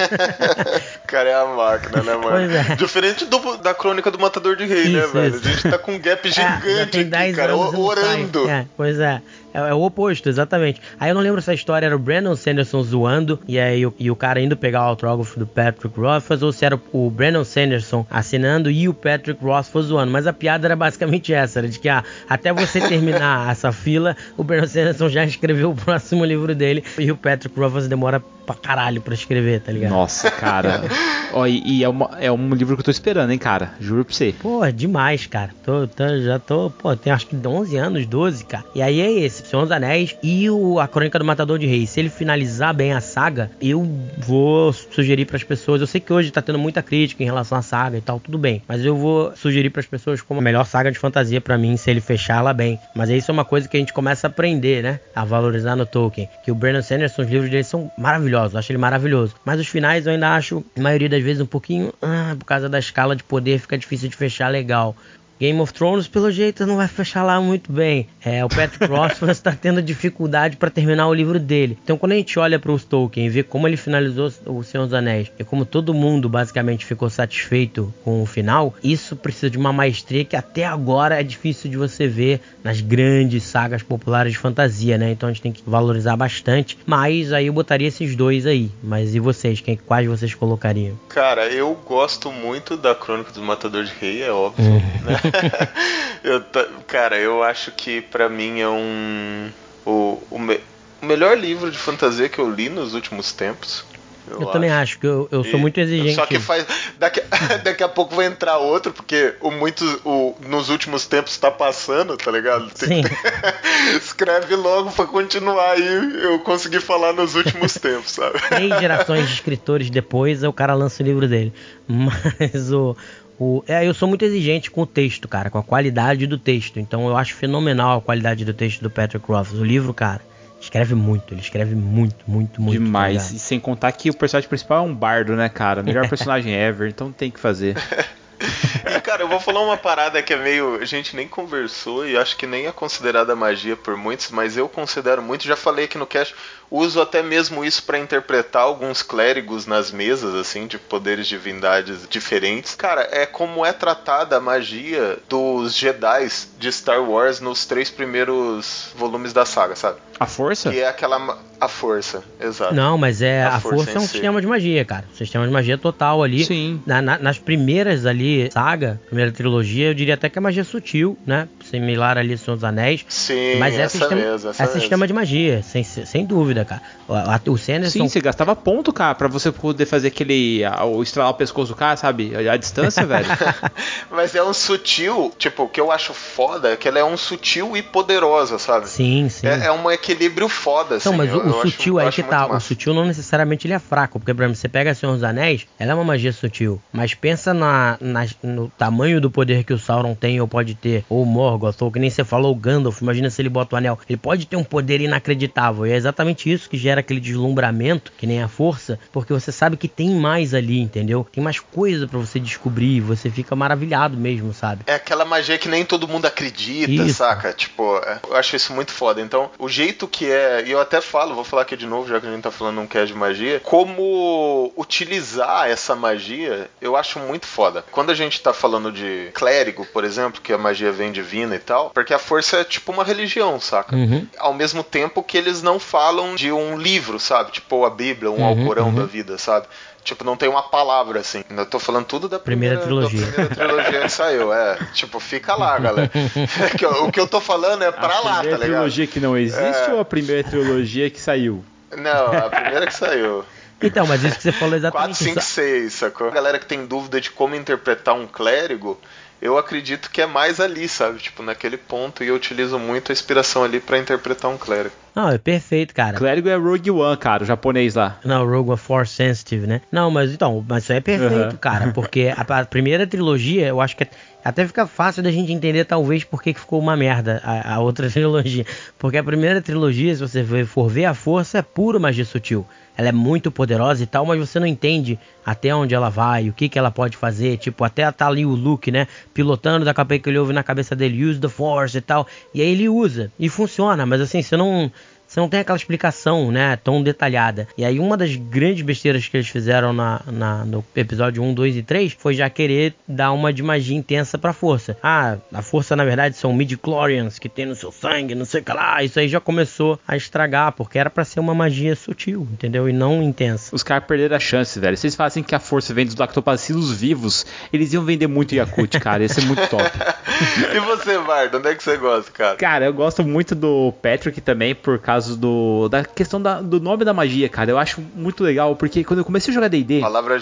<laughs> O cara é a máquina, né, mano? É. Diferente do- da crônica do Matador de Rei, né, Isso, velho? isso. A gente tá com um gap <laughs> É, gigante tem aqui, 10 cara, orando. É, pois é. É. é o oposto, exatamente. Aí eu não lembro se a história era o Brandon Sanderson zoando e aí o, e o cara indo pegar o autógrafo do Patrick Rothfuss ou se era o Brandon Sanderson assinando e o Patrick Rothfuss zoando. Mas a piada era basicamente essa, era de que ah, até você terminar <laughs> essa fila, o Brandon Sanderson já escreveu o próximo livro dele e o Patrick Rothfuss demora pra caralho pra escrever, tá ligado? Nossa, cara. <laughs> Ó, e, e é, uma- é um livro que eu tô esperando, hein, cara. Juro pra você. Pô, demais, cara. Tô, tô- já tô, pô, tem acho que 11 anos, 12, cara. E aí é esse. Senhor dos Anéis e o, a Crônica do Matador de Reis. Se ele finalizar bem a saga, eu vou sugerir para as pessoas. Eu sei que hoje tá tendo muita crítica em relação à saga e tal, tudo bem. Mas eu vou sugerir para as pessoas como a melhor saga de fantasia para mim, se ele fechar ela bem. Mas isso é uma coisa que a gente começa a aprender, né? A valorizar no Tolkien. Que o Brandon Sanderson, os livros dele são maravilhosos. Eu acho ele maravilhoso. Mas os finais eu ainda acho, a maioria das vezes, um pouquinho. Ah, por causa da escala de poder, fica difícil de fechar legal. Game of Thrones, pelo jeito, não vai fechar lá muito bem. É, o Patrick <laughs> Rothfuss está tendo dificuldade para terminar o livro dele. Então, quando a gente olha para os Tolkien e vê como ele finalizou O Senhor dos Anéis e como todo mundo basicamente ficou satisfeito com o final, isso precisa de uma maestria que até agora é difícil de você ver nas grandes sagas populares de fantasia, né? Então a gente tem que valorizar bastante. Mas aí eu botaria esses dois aí. Mas e vocês? Quem, quais vocês colocariam? Cara, eu gosto muito da Crônica do Matador de Rei, é óbvio, Uhum. né? <laughs> <laughs> eu, cara, eu acho que pra mim é um. O, o, me- o melhor livro de fantasia que eu li nos últimos tempos. Eu, também acho que eu, eu sou E- muito exigente. Só que faz. Daqui, <laughs> daqui a pouco vai entrar outro, porque o muito. O, nos últimos tempos tá passando, tá ligado? Tem <laughs> Escreve logo pra continuar aí eu conseguir falar nos últimos tempos, sabe? três gerações de escritores depois, o cara lança o livro dele. Mas o. o é, eu sou muito exigente com o texto, cara, com a qualidade do texto. Então eu acho fenomenal a qualidade do texto do Patrick Rothfuss. O livro, cara, escreve muito, ele escreve muito, muito, muito. tá Demais. ligado? e sem contar que o personagem principal é um bardo, né, cara? Melhor <laughs> personagem ever, então tem que fazer. <laughs> E, <laughs> cara, eu vou falar uma parada que é meio. A gente nem conversou e acho que nem é considerada magia por muitos, mas eu considero muito. Já falei aqui no cast, uso até mesmo isso pra interpretar alguns clérigos nas mesas, assim, de poderes de divindades diferentes. Cara, é como é tratada a magia dos Jedi de Star Wars nos três primeiros volumes da saga, sabe? A força? Que é aquela. A força, exato. Não, mas é A a, força força, é um si. sistema de magia, cara. Um sistema de magia total ali. Sim. Na- na- nas primeiras ali, saga, primeira trilogia, eu diria até que é magia sutil, né? Similar ali ao Senhor dos Anéis. Sim, Mas é essa sistema, mesmo, essa é mesmo. sistema de magia, sem, sem dúvida, cara. O, Sanderson Sim, você gastava ponto, cara, pra você poder fazer aquele. a- o estralar o pescoço do cara, sabe? A, a distância, velho. <laughs> Mas é um sutil, tipo, o que eu acho foda é que ela é um sutil e poderosa, sabe? Sim, sim. É, é um equilíbrio foda, assim. Então, mas eu- o, eu acho- sutil eu aí acho que tá. O sutil não necessariamente ele é fraco. Porque, por exemplo, você pega Senhor dos Anéis, ela é uma magia sutil. Mas pensa na, na- no tamanho do poder que o Sauron tem ou pode ter. Ou o Morgoth, ou que nem você falou, o Gandalf. Imagina se ele bota o anel. Ele pode ter um poder inacreditável. E é exatamente isso que gera aquele deslumbramento, que nem a força. Porque você sabe que tem mais ali, entendeu? Tem mais coisa pra você descobrir. Você fica maravilhado mesmo, sabe? É aquela magia que nem todo mundo acredita, Isso. saca? Tipo, é, eu acho isso muito foda. Então, o jeito que é, e eu até falo, vou falar aqui de novo, já que a gente tá falando um cast de magia, como utilizar essa magia, eu acho muito foda. Quando a gente tá falando de clérigo, por exemplo, que a magia vem divina e tal, porque a força é tipo uma religião, saca? Uhum. Ao mesmo tempo que eles não falam de um livro, sabe? Tipo a Bíblia, um Uhum, Alcorão uhum. da vida, sabe? Tipo, não tem uma palavra assim. Eu tô falando tudo da Primeira primeira, trilogia. Da primeira trilogia que saiu. É, tipo, fica lá, galera. <laughs> É o que eu tô falando é pra a lá, tá primeira ligado? trilogia que não existe É. ou a primeira trilogia que saiu? Não, a primeira que saiu. Então, mas isso que você falou é 4, exatamente 5, isso. 6, sacou? A galera que tem dúvida de como interpretar um clérigo, eu acredito que é mais ali, sabe? Tipo, naquele ponto. E eu utilizo muito a inspiração ali pra interpretar um clérigo. Não, é perfeito, cara. Clérigo é Rogue One, cara, o japonês lá. Não, Rogue One Force Sensitive, né? Não, mas então, mas isso aí é perfeito, Uhum. cara, porque a, a primeira trilogia, eu acho que até fica fácil da gente entender, talvez, por que que ficou uma merda a, a outra <laughs> trilogia. Porque a primeira trilogia, se você for ver a força, é puro magia sutil. Ela é muito poderosa e tal, mas você não entende até onde ela vai, o que que ela pode fazer. Tipo, até tá ali o Luke, né? Pilotando, daqui a pouco ele ouve na cabeça dele, use the force e tal. E aí ele usa. E funciona, mas assim, você não. Você não tem aquela explicação, né, tão detalhada. E aí uma das grandes besteiras que eles fizeram na, na- no episódio 1, 2 e 3 foi já querer dar uma de magia intensa pra força. Ah, a força na verdade são midi-chlorians que tem no seu sangue, não sei o que lá. Isso aí já começou a estragar, porque era pra ser uma magia sutil, entendeu? E não intensa. Os caras perderam a chance, velho. Se eles falassem que a força vem dos lactobacilos vivos, eles iam vender muito Yakut, cara. Ia ser muito top. <laughs> e você, Vardo, onde é que você gosta, cara? Cara, eu gosto muito do Patrick também por causa do da questão da- do nome da magia, cara. Eu acho muito legal porque quando eu comecei a jogar D&D,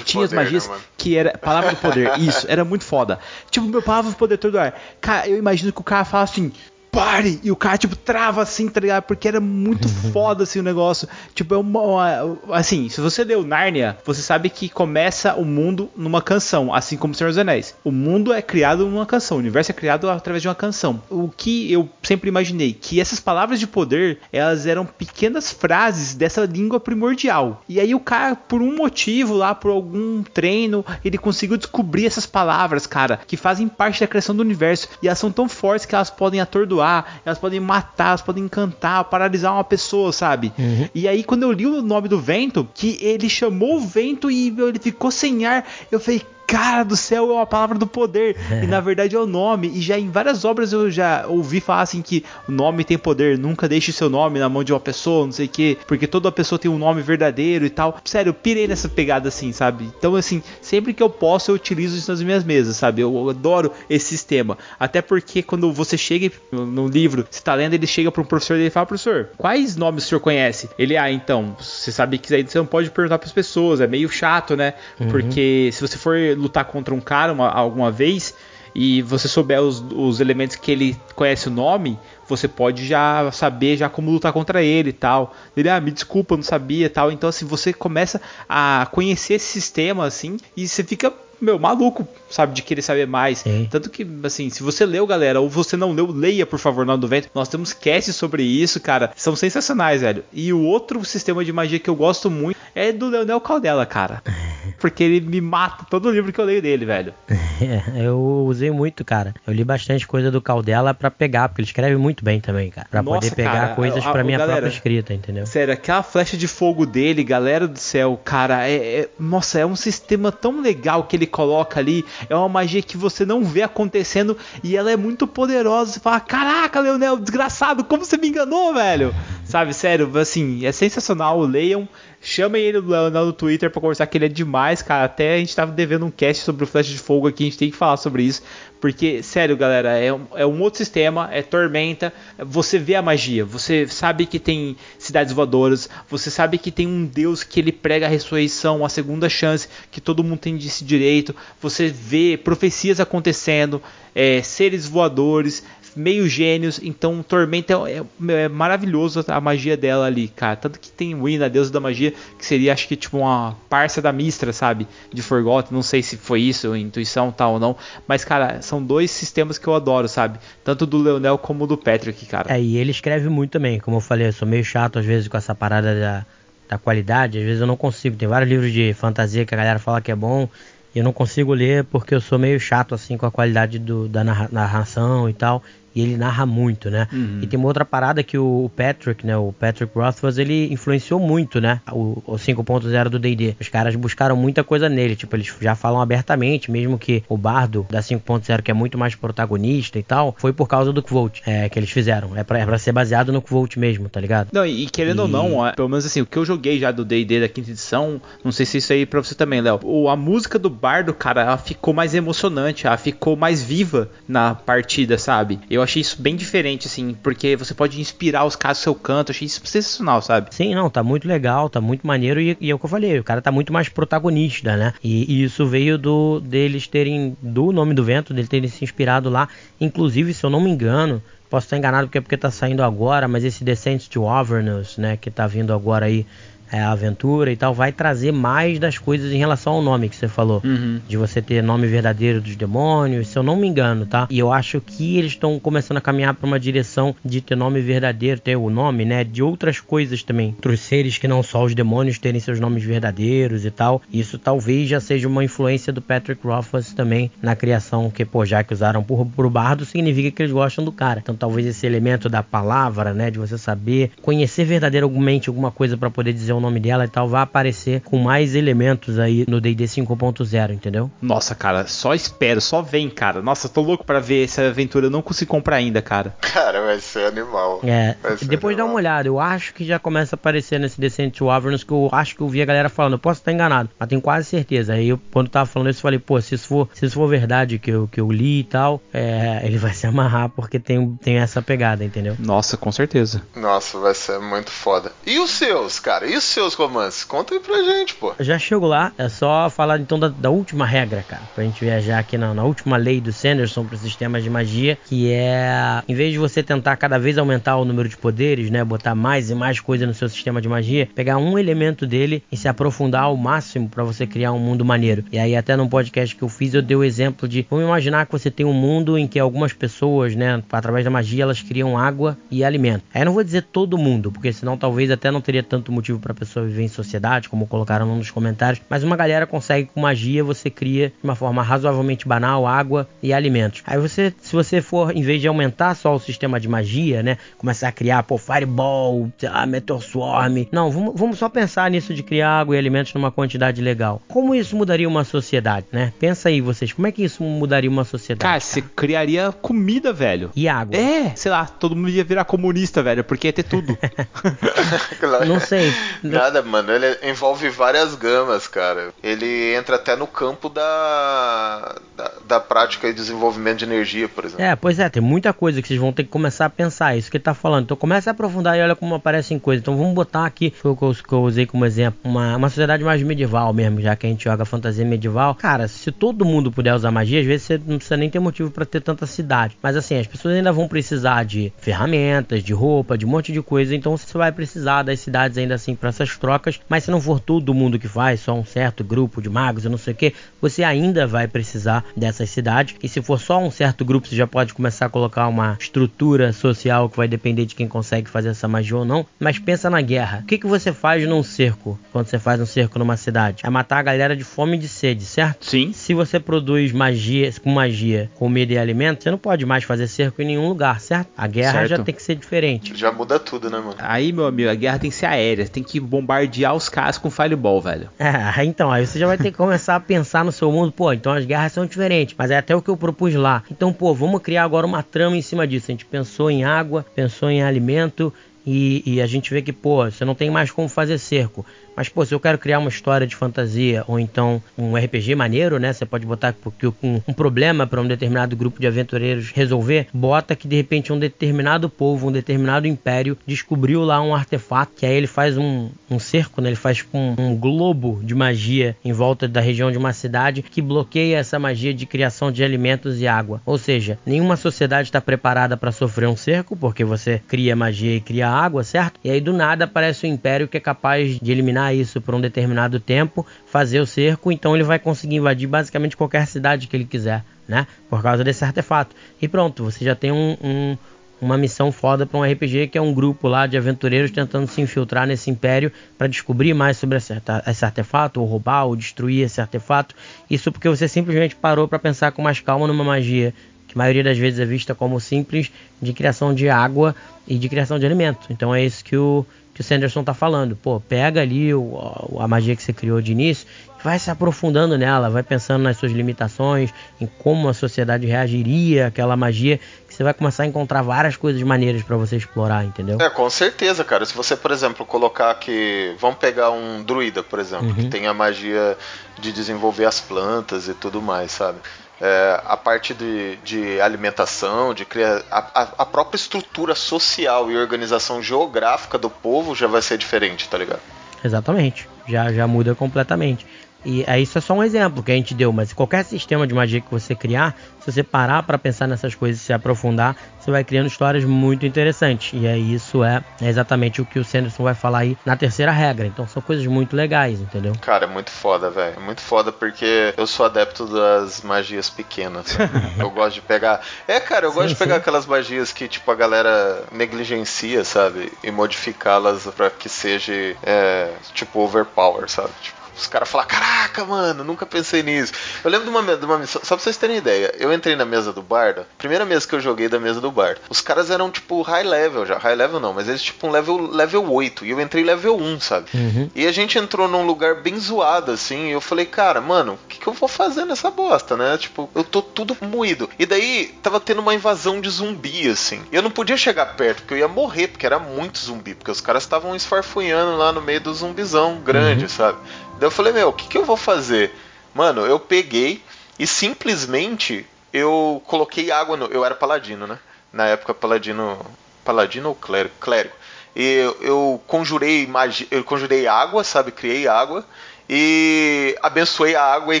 tinha as magias né, que era palavra do poder. Isso, era muito foda. Tipo, meu palavra do poder todo ar. Cara, eu imagino que o cara fala assim: pare! E o cara, tipo, trava assim, tá ligado? Porque era muito <laughs> foda, assim, o negócio. Tipo, é uma, uma- Assim, se você leu Nárnia, você sabe que começa o mundo numa canção, assim como o Senhor dos Anéis. O mundo é criado numa canção, o universo é criado através de uma canção. O que eu sempre imaginei, que essas palavras de poder, elas eram pequenas frases dessa língua primordial. E aí o cara, por um motivo lá, por algum treino, ele conseguiu descobrir essas palavras, cara, que fazem parte da criação do universo. E elas são tão fortes que elas podem atordoar, elas podem matar, elas podem encantar, paralisar uma pessoa, sabe? E aí quando eu li o nome do vento, que ele chamou o vento e ele ficou sem ar, eu falei, cara do céu, é uma palavra do poder. E na verdade é o nome. E já em várias obras eu já ouvi falar assim que o nome tem poder. Nunca deixe seu nome na mão de uma pessoa, não sei o quê. Porque toda pessoa tem um nome verdadeiro e tal. Sério, eu pirei nessa pegada assim, sabe? Então, assim, sempre que eu posso, eu utilizo isso nas minhas mesas, sabe? Eu adoro esse sistema. Até porque quando você chega no livro, você tá lendo, ele chega para um professor e ele fala, professor, quais nomes o senhor conhece? Ele, ah, então, você sabe que aí você não pode perguntar para as pessoas, é meio chato, né? Porque se você for lutar contra um cara uma- alguma vez e você souber os, os elementos que ele conhece o nome, você pode já saber já como lutar contra ele e tal. Ele, ah, me desculpa, não sabia tal. Então, assim, você começa a conhecer esse sistema, assim, e você fica, meu, maluco, sabe, de querer saber mais. Sim. Tanto que, assim, se você leu, galera, ou você não leu, leia, por favor, Nome do Vento. Nós temos casts sobre isso, cara. São sensacionais, velho. E o outro sistema de magia que eu gosto muito é do Leonel Caldela, cara. <laughs> Porque ele me mata todo livro que eu leio dele, velho. É, <laughs> eu usei muito, cara. Eu li bastante coisa do Caldela pra pegar, porque ele escreve muito bem também, cara. Pra Nossa, poder pegar cara, coisas pra minha galera, própria escrita, entendeu? Sério, aquela flecha de fogo dele, galera do céu, cara, é, é- Nossa, é um sistema tão legal que ele coloca ali. É uma magia que você não vê acontecendo e ela é muito poderosa. Você fala, caraca, Leonel, desgraçado, como você me enganou, velho? Sabe, sério, assim, é sensacional. Leiam, chamem ele no, no Twitter pra conversar, que ele é demais, cara. Até a gente tava devendo um cast sobre o Flecha de Fogo aqui, a gente tem que falar sobre isso. Porque, sério, galera, é um, é um outro sistema, é tormenta. Você vê a magia, você sabe que tem cidades voadoras, você sabe que tem um Deus que ele prega a ressurreição, a segunda chance, que todo mundo tem esse direito. Você vê profecias acontecendo, é, seres voadores, meio gênios. Então, Tormenta é, é- é maravilhoso a magia dela ali, cara. Tanto que tem Win, a deusa da magia, que seria, acho que, tipo, uma parça da Mistra, sabe? De Forgotten. Não sei se foi isso, intuição tal ou não. Mas, cara, são dois sistemas que eu adoro, sabe? Tanto do Leonel como do Patrick, cara. É, e ele escreve muito também, como eu falei, eu sou meio chato às vezes com essa parada da, da qualidade, às vezes eu não consigo. Tem vários livros de fantasia que a galera fala que é bom eu não consigo ler porque eu sou meio chato assim com a qualidade do, da narra- narração e tal. E ele narra muito, né? E tem uma outra parada que o Patrick, né? O Patrick Rothfuss, ele influenciou muito, né? O, o 5.0 do D&D. Os caras buscaram muita coisa nele. Tipo, eles já falam abertamente, mesmo que o Bardo da 5.0, que é muito mais protagonista e tal, foi por causa do Quote é, que eles fizeram. É pra, é pra ser baseado no Quote mesmo, tá ligado? Não, e, e querendo ou E- não, ó, pelo menos assim, o que eu joguei já do D&D da quinta edição, não sei se isso aí pra você também, Léo. A música do Bardo, cara, ela ficou mais emocionante, ela ficou mais viva na partida, sabe? Eu achei isso bem diferente, assim, porque você pode inspirar os caras do seu canto, achei isso sensacional, sabe? Sim, não, tá muito legal, tá muito maneiro e, e é o que eu falei, o cara tá muito mais protagonista, né? E, e isso veio do deles terem, do Nome do Vento, dele terem se inspirado lá. Inclusive, se eu não me engano, posso estar enganado porque é porque tá saindo agora, mas esse Descent to Avernus, né, que tá vindo agora aí, é, a aventura e tal, vai trazer mais das coisas em relação ao nome que você falou. De você ter nome verdadeiro dos demônios, se eu não me engano, tá? E eu acho que eles estão começando a caminhar para uma direção de ter nome verdadeiro, ter o nome, né? De outras coisas também. Outros seres que não só os demônios terem seus nomes verdadeiros e tal. Isso talvez já seja uma influência do Patrick Rothfuss também na criação, que, pô, já que usaram por, pro bardo, significa que eles gostam do cara. Então talvez esse elemento da palavra, né? De você saber, conhecer verdadeiramente alguma coisa para poder dizer o nome dela e tal, vai aparecer com mais elementos aí no D&D 5.0, entendeu? Nossa, cara, só espero, só vem, cara. Nossa, eu tô louco pra ver essa aventura, eu não consigo comprar ainda, cara. <laughs> Cara, vai ser animal. É, ser depois dá animal. uma olhada, eu acho que já começa a aparecer nesse Descent to Avernus, que eu acho que eu vi a galera falando, eu posso estar enganado, mas tenho quase certeza. Aí eu, quando tava falando isso, eu falei, pô, se isso for, se isso for verdade que eu, que eu li e tal, é, ele vai se amarrar porque tem, tem essa pegada, entendeu? Nossa, com certeza. Nossa, vai ser muito foda. E os seus, cara? E os seus romances? Conta aí pra gente, pô. Já chego lá, é só falar então da, da última regra, cara, pra gente viajar aqui na, na última lei do Sanderson para os sistemas de magia, que é, em vez de você tentar cada vez aumentar o número de poderes, né, botar mais e mais coisa no seu sistema de magia, pegar um elemento dele e se aprofundar ao máximo para você criar um mundo maneiro. E aí até num podcast que eu fiz eu dei o exemplo de, vamos imaginar que você tem um mundo em que algumas pessoas, né, através da magia, elas criam água e alimento. Aí eu não vou dizer todo mundo, porque senão talvez até não teria tanto motivo para pessoa viver em sociedade, como colocaram nos comentários, mas uma galera consegue com magia você cria de uma forma razoavelmente banal água e alimentos. Aí você, se você for em vez de aumentar só o sistema de magia, né, começar a criar pô, Fireball, sei lá, Meteor Swarm, não, vamos, vamos só pensar nisso de criar água e alimentos numa quantidade legal. Como isso mudaria uma sociedade, né? Pensa aí vocês, como é que isso mudaria uma sociedade? Cara, você criaria comida, velho. E água. É, sei lá, todo mundo ia virar comunista, velho, porque ia ter tudo. <laughs> Não sei. <laughs> Nada, mano. Ele envolve várias gamas, cara. Ele entra até no campo da, da, da prática e desenvolvimento de energia, por exemplo. É, pois é, tem muita coisa que vocês vão ter que começar a pensar. Isso que ele tá falando. Então começa a aprofundar e olha como aparecem coisas. Então vamos botar aqui, foi o que eu, que eu usei como exemplo, uma, uma sociedade mais medieval mesmo, já que a gente joga fantasia medieval. Cara, se todo mundo puder usar magia, às vezes você não precisa nem ter motivo para ter tanta cidade. Mas assim, as pessoas ainda vão precisar de ferramentas, de roupa, de um monte de coisa. Então você vai precisar das cidades ainda assim para essas trocas. Mas se não for todo mundo que faz, só um certo grupo de magos e não sei o que, você ainda vai precisar dessas cidades. E se for só um certo grupo, você já pode começar a colocar uma estrutura social que vai depender de quem consegue fazer essa magia ou não. Mas pensa na guerra. O que, que você faz num cerco quando você faz um cerco numa cidade? É matar a galera de fome e de sede, certo? Sim. Se você produz magia com magia, comida e alimento, você não pode mais fazer cerco em nenhum lugar, certo? A guerra Certo. já tem que ser diferente. Já muda tudo, né, mano? Aí, meu amigo, a guerra tem que ser aérea. Tem que bombardear os caras com fireball, velho. <laughs> É, então, aí você já vai ter que começar a pensar no seu mundo, pô, então as guerras são diferentes, mas é até o que eu propus lá. Então, pô, vamos criar agora uma trama em cima disso. A gente pensou em água, pensou em alimento e, e a gente vê que, pô, você não tem mais como fazer cerco. Mas, pô, se eu quero criar uma história de fantasia ou então um RPG maneiro, né? Você pode botar porque um, um problema para um determinado grupo de aventureiros resolver, bota que de repente um determinado povo, um determinado império descobriu lá um artefato que aí ele faz um, um cerco, né? Ele faz um, um globo de magia em volta da região de uma cidade que bloqueia essa magia de criação de alimentos e água. Ou seja, nenhuma sociedade está preparada para sofrer um cerco, porque você cria magia e cria água, certo? E aí do nada aparece um império que é capaz de eliminar isso por um determinado tempo, fazer o cerco, então ele vai conseguir invadir basicamente qualquer cidade que ele quiser, né? Por causa desse artefato. E pronto, você já tem um, um- uma missão foda para um RPG que é um grupo lá de aventureiros tentando se infiltrar nesse império para descobrir mais sobre esse, esse artefato, ou roubar, ou destruir esse artefato. Isso porque você simplesmente parou para pensar com mais calma numa magia que a maioria das vezes é vista como simples de criação de água e de criação de alimento. Então é isso que o que o Sanderson tá falando. Pô, pega ali o- a magia que você criou de início, vai se aprofundando nela, vai pensando nas suas limitações, em como a sociedade reagiria àquela magia, que você vai começar a encontrar várias coisas maneiras para você explorar, entendeu? É, com certeza, cara. Se você, por exemplo, colocar que. Vamos pegar um druida, por exemplo, que tem a magia de desenvolver as plantas e tudo mais, sabe? É, a parte de, de alimentação, de criar. A, a- própria estrutura social e organização geográfica do povo já vai ser diferente, tá ligado? Exatamente. Já, já muda completamente. E aí isso é só um exemplo que a gente deu, mas qualquer sistema de magia que você criar, se você parar para pensar nessas coisas e se aprofundar, você vai criando histórias muito interessantes. E aí isso é, é exatamente o que o Sanderson vai falar aí na terceira regra. Então são coisas muito legais, entendeu? Cara, é muito foda, velho. É muito foda porque eu sou adepto das magias pequenas. <laughs> eu gosto de pegar. É, cara, eu gosto Sim, de pegar sim. aquelas magias que, tipo, a galera negligencia, sabe? E modificá-las pra que seja, é, tipo, overpower, sabe? Tipo, os caras falam, caraca, mano, nunca pensei nisso. Eu lembro de uma, de uma missão, só pra vocês terem ideia, eu entrei na mesa do bardo, primeira mesa que eu joguei da mesa do bardo, os caras eram tipo high level já, high level não, mas eles tipo um level, level 8, e eu entrei level 1, sabe? Uhum. E a gente entrou num lugar bem zoado, assim, e eu falei, cara, mano, o que, que eu vou fazer nessa bosta, né? Tipo, eu tô tudo moído. E daí tava tendo uma invasão de zumbi, assim. E eu não podia chegar perto, porque eu ia morrer, porque era muito zumbi, porque os caras estavam esfarfunhando lá no meio do zumbizão grande, sabe? Daí eu falei, meu, o que, que eu vou fazer? Mano, eu peguei e simplesmente eu coloquei água no. Eu era paladino, né? Na época, paladino. Paladino ou clérigo? Clérigo. E eu, eu conjurei magia, eu conjurei água, sabe? Criei água e abençoei a água e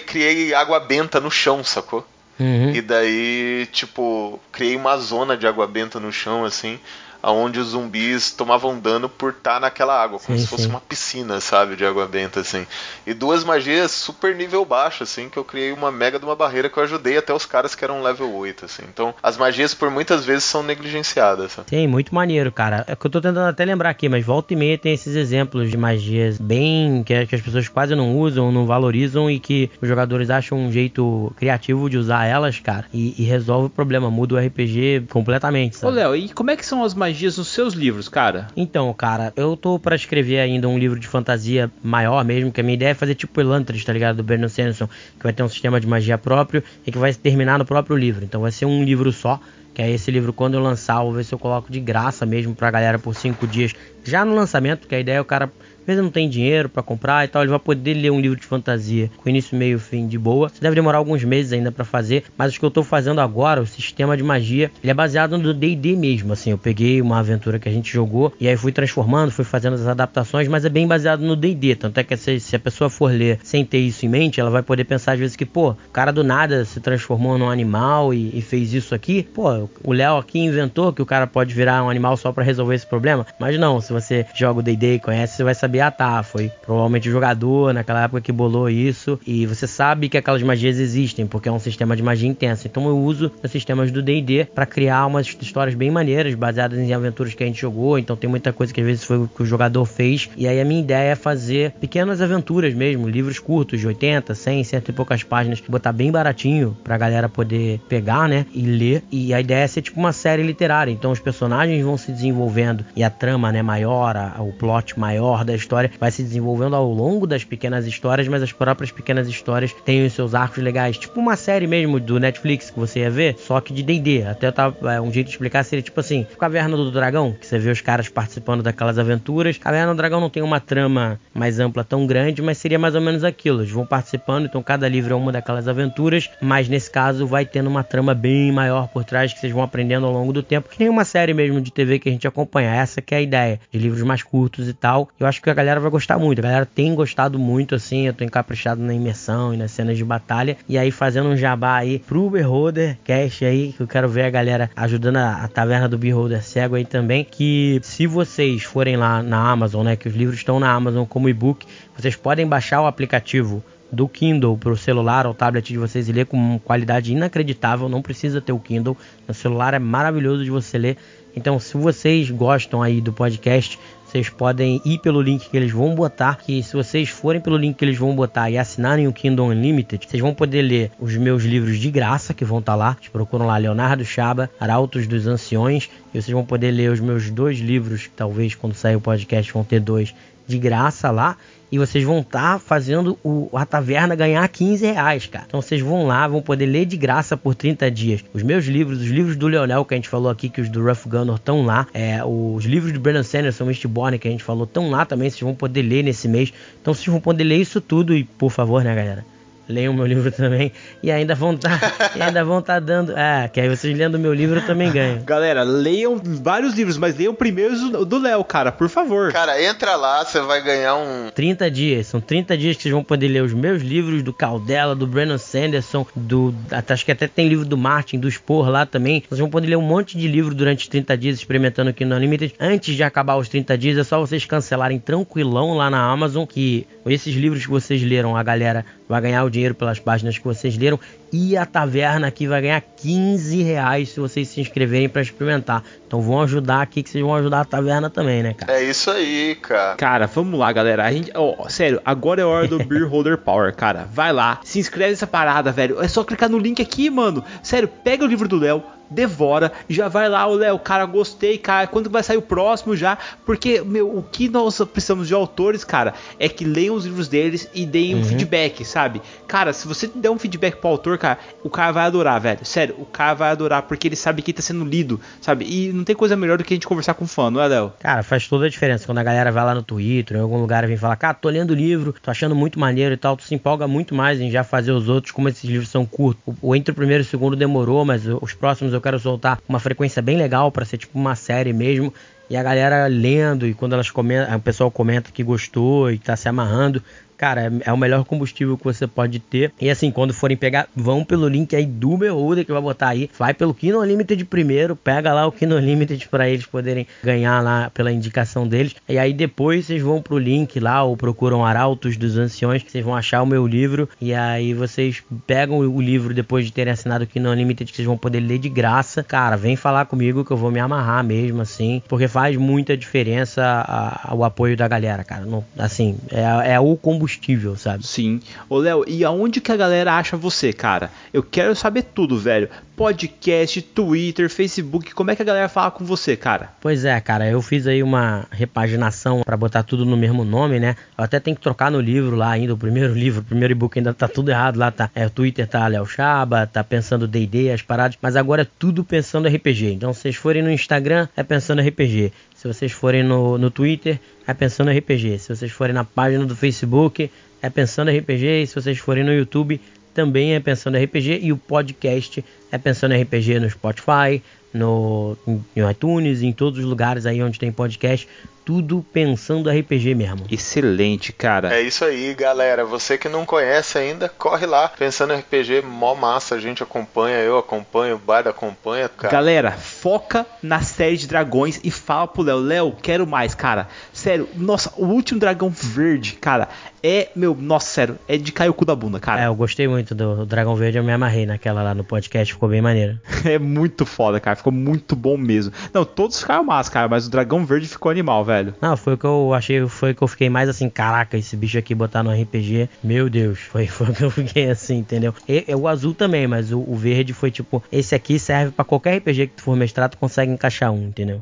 criei água benta no chão, sacou? Uhum. E daí, tipo, criei uma zona de água benta no chão, assim, aonde os zumbis tomavam dano por estar naquela água, como Sim, se fosse sim. uma piscina, sabe, de água benta, assim. E duas magias super nível baixo, assim, que eu criei uma mega de uma barreira que eu ajudei até os caras que eram level 8, assim. Então, as magias por muitas vezes são negligenciadas, sabe? Sim, muito maneiro, cara. É que eu tô tentando até lembrar aqui, mas volta e meia tem esses exemplos de magias bem. que, que as pessoas quase não usam, não valorizam e que os jogadores acham um jeito criativo de usar elas, cara. E, e resolve o problema, muda o RPG completamente, Ô, sabe? Léo, e como é que são as magias nos seus livros, cara? Então, cara, eu tô pra escrever ainda um livro de fantasia maior mesmo, que a minha ideia é fazer tipo Elantris, tá ligado? Do Brandon Sanderson, que vai ter um sistema de magia próprio e que vai terminar no próprio livro. Então vai ser um livro só, que é esse livro quando eu lançar, vou ver se eu coloco de graça mesmo pra galera por cinco dias, já no lançamento, porque a ideia é o cara vezes não tem dinheiro pra comprar e tal, ele vai poder ler um livro de fantasia com início, meio e fim de boa. Isso deve demorar alguns meses ainda pra fazer, mas o que eu tô fazendo agora, o sistema de magia, ele é baseado no D&D mesmo, assim, eu peguei uma aventura que a gente jogou e aí fui transformando, fui fazendo as adaptações, mas é bem baseado no D&D, tanto é que se, se a pessoa for ler sem ter isso em mente, ela vai poder pensar às vezes que, pô, o cara do nada se transformou num animal e, e fez isso aqui, pô, o Léo aqui inventou que o cara pode virar um animal só pra resolver esse problema, mas não, se você joga o D&D e conhece, você vai saber, ah tá, foi provavelmente o jogador naquela época que bolou isso e você sabe que aquelas magias existem, porque é um sistema de magia intensa. Então eu uso os sistemas do D&D pra criar umas histórias bem maneiras, baseadas em aventuras que a gente jogou, então tem muita coisa que às vezes foi o que o jogador fez. E aí a minha ideia é fazer pequenas aventuras mesmo, livros curtos de 80, 100, cento e poucas páginas, botar bem baratinho pra galera poder pegar, né, e ler. E a ideia é ser tipo uma série literária, então os personagens vão se desenvolvendo e a trama, né, maior, a- o plot maior da história vai se desenvolvendo ao longo das pequenas histórias, mas as próprias pequenas histórias têm os seus arcos legais, tipo uma série mesmo do Netflix que você ia ver, só que de D&D. Até tá, é, um jeito de explicar seria tipo assim, Caverna do Dragão, que você vê os caras participando daquelas aventuras. Caverna do Dragão não tem uma trama mais ampla tão grande, mas seria mais ou menos aquilo. Eles vão participando, então cada livro é uma daquelas aventuras, mas nesse caso vai tendo uma trama bem maior por trás que vocês vão aprendendo ao longo do tempo, que nem uma série mesmo de TV que a gente acompanha. Essa que é a ideia, de livros mais curtos e tal. Eu acho que a galera vai gostar muito. A galera tem gostado muito, assim. Eu tô encaprichado na imersão e nas cenas de batalha. E aí, fazendo um jabá aí pro Beholder Cast aí, que eu quero ver a galera ajudando a, a taverna do Beholder cego aí também. Que se vocês forem lá na Amazon, né? Que os livros estão na Amazon como e-book, vocês podem baixar o aplicativo do Kindle para o celular ou tablet de vocês e ler com qualidade inacreditável. Não precisa ter o Kindle. No celular é maravilhoso de você ler. Então, se vocês gostam aí do podcast, vocês podem ir pelo link que eles vão botar. Que se vocês forem pelo link que eles vão botar e assinarem o Kindle Unlimited, vocês vão poder ler os meus livros de graça que vão estar lá. Vocês procuram lá Leonardo Chaba, Arautos dos Anciões. E vocês vão poder ler os meus dois livros, que talvez quando sair o podcast vão ter dois de graça lá. E vocês vão estar fazendo o, a taverna ganhar 15 reais, cara. Então vocês vão lá, vão poder ler de graça por 30 dias. Os meus livros, os livros do Leonel que a gente falou aqui, que os do Rough Gunner estão lá. É, os livros do Brandon Sanderson, Mistborn, que a gente falou, estão lá também. Vocês vão poder ler nesse mês. Então vocês vão poder ler isso tudo. E por favor, né, galera? Leiam meu livro também. E ainda vão estar. e ainda vão estar dando. É, que aí vocês lendo meu livro eu também ganho. Galera, leiam vários livros, mas leiam primeiro o do Léo, cara, por favor. Cara, entra lá, você vai ganhar um. 30 dias, são 30 dias que vocês vão poder ler os meus livros do Caldela, do Brandon Sanderson, do. Até, acho que até tem livro do Martin, do Spor lá também. Vocês vão poder ler um monte de livro durante os 30 dias experimentando aqui no Unlimited. Antes de acabar os 30 dias, é só vocês cancelarem tranquilão lá na Amazon. Que esses livros que vocês leram, a galera vai ganhar o dinheiro pelas páginas que vocês leram. E a taverna aqui vai ganhar 15 reais se vocês se inscreverem para experimentar. Então vão ajudar aqui que vocês vão ajudar a taverna também, né, cara? É isso aí, cara. Cara, vamos lá, galera. A gente, ó, sério, agora é hora do Beer <laughs> Holder Power, cara. Vai lá, se inscreve nessa parada, velho. É só clicar no link aqui, mano. Sério, pega o livro do Léo, devora, já vai lá, ô Léo, cara, gostei, cara. Quando vai sair o próximo já? Porque, meu, o que nós precisamos de autores, cara, é que leiam os livros deles e deem um Uhum. feedback, sabe? Cara, se você der um feedback pro autor, cara, o cara vai adorar, velho. Sério, o cara vai adorar porque ele sabe que tá sendo lido, sabe? E não tem coisa melhor do que a gente conversar com um fã, não é, Léo? Cara, faz toda a diferença. Quando a galera vai lá no Twitter, em algum lugar, e vem falar, cara, tô lendo o livro, tô achando muito maneiro e tal, tu se empolga muito mais em já fazer os outros, como esses livros são curtos. O, o entre o primeiro e o segundo demorou, mas o- os próximos eu quero soltar uma frequência bem legal para ser tipo uma série mesmo. E a galera lendo, e quando elas comentam, o pessoal comenta que gostou e tá se amarrando. Cara, é, é o melhor combustível que você pode ter. E assim, quando forem pegar, vão pelo link aí do Beholder que vai botar aí. Vai pelo Kino Limited primeiro, pega lá o Kino Limited para eles poderem ganhar lá pela indicação deles. E aí depois vocês vão pro link lá ou procuram Arautos dos Anciões, vocês vão achar o meu livro. E aí vocês pegam o livro depois de terem assinado o Kino Limited, que vocês vão poder ler de graça. Cara, vem falar comigo que eu vou me amarrar mesmo, assim, porque faz muita diferença a, a, o apoio da galera, cara. Assim, é, é o combustível combustível, sabe? Sim. Ô, Léo, e aonde que a galera acha você, cara? Eu quero saber tudo, velho. Podcast, Twitter, Facebook, como é que a galera fala com você, cara? Pois é, cara, eu fiz aí uma repaginação para botar tudo no mesmo nome, né? Eu até tenho que trocar no livro lá ainda, o primeiro <laughs> livro, o primeiro e-book ainda tá tudo errado lá, tá? É, o Twitter tá Léo Chaba, tá pensando D&D, as paradas, mas agora é tudo pensando RPG. Então, se vocês forem no Instagram, é pensando RPG. Se vocês forem no, no Twitter, é Pensando RPG. Se vocês forem na página do Facebook, é Pensando RPG. E se vocês forem no YouTube, também é Pensando RPG. E o podcast é Pensando RPG no Spotify, no, no iTunes, em todos os lugares aí onde tem podcast tudo pensando RPG mesmo. Excelente, cara. É isso aí, galera. Você que não conhece ainda, corre lá. Pensando RPG, mó massa. A gente acompanha, eu acompanho, o Bardo acompanha, cara. Galera, foca na série de dragões e fala pro Léo. Léo, quero mais, cara. Sério, nossa, o último dragão verde, cara, é, meu, nossa, sério, é de cair o cu da bunda, cara. É, eu gostei muito do Dragão Verde, eu me amarrei naquela lá no podcast, ficou bem maneiro. <laughs> é muito foda, cara, ficou muito bom mesmo. Não, todos ficaram massa, cara, mas o Dragão Verde ficou animal, velho. Não, foi o que eu achei, foi que eu fiquei mais assim, caraca, esse bicho aqui botar no RPG, meu Deus, foi, <laughs> foi que eu fiquei assim, entendeu? E, e o azul também, mas o, o, verde foi tipo, esse aqui serve para qualquer RPG que tu for mestrar, tu consegue encaixar um, entendeu?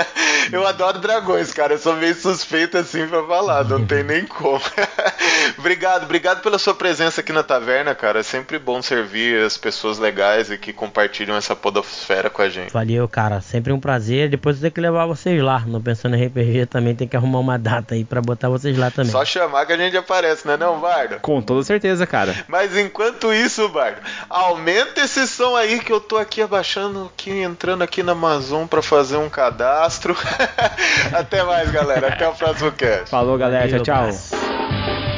<laughs> eu adoro dragões, cara, eu sou meio suspeito assim pra falar, não tem nem como. <laughs> obrigado, obrigado pela sua presença aqui na taverna, cara, é sempre bom servir as pessoas legais e que compartilham essa podosfera com a gente. Valeu, cara, sempre um prazer, depois eu tenho que levar vocês lá no Pensando em RPG também tem que arrumar uma data aí para botar vocês lá também. Só chamar que a gente aparece, né, não, Bardo? Com toda certeza, cara. Mas enquanto isso, Bardo, aumenta esse som aí que eu tô aqui abaixando, aqui, entrando aqui na Amazon para fazer um cadastro. <laughs> Até mais, galera. Até o próximo cast. Falou, galera. Tchau, tchau.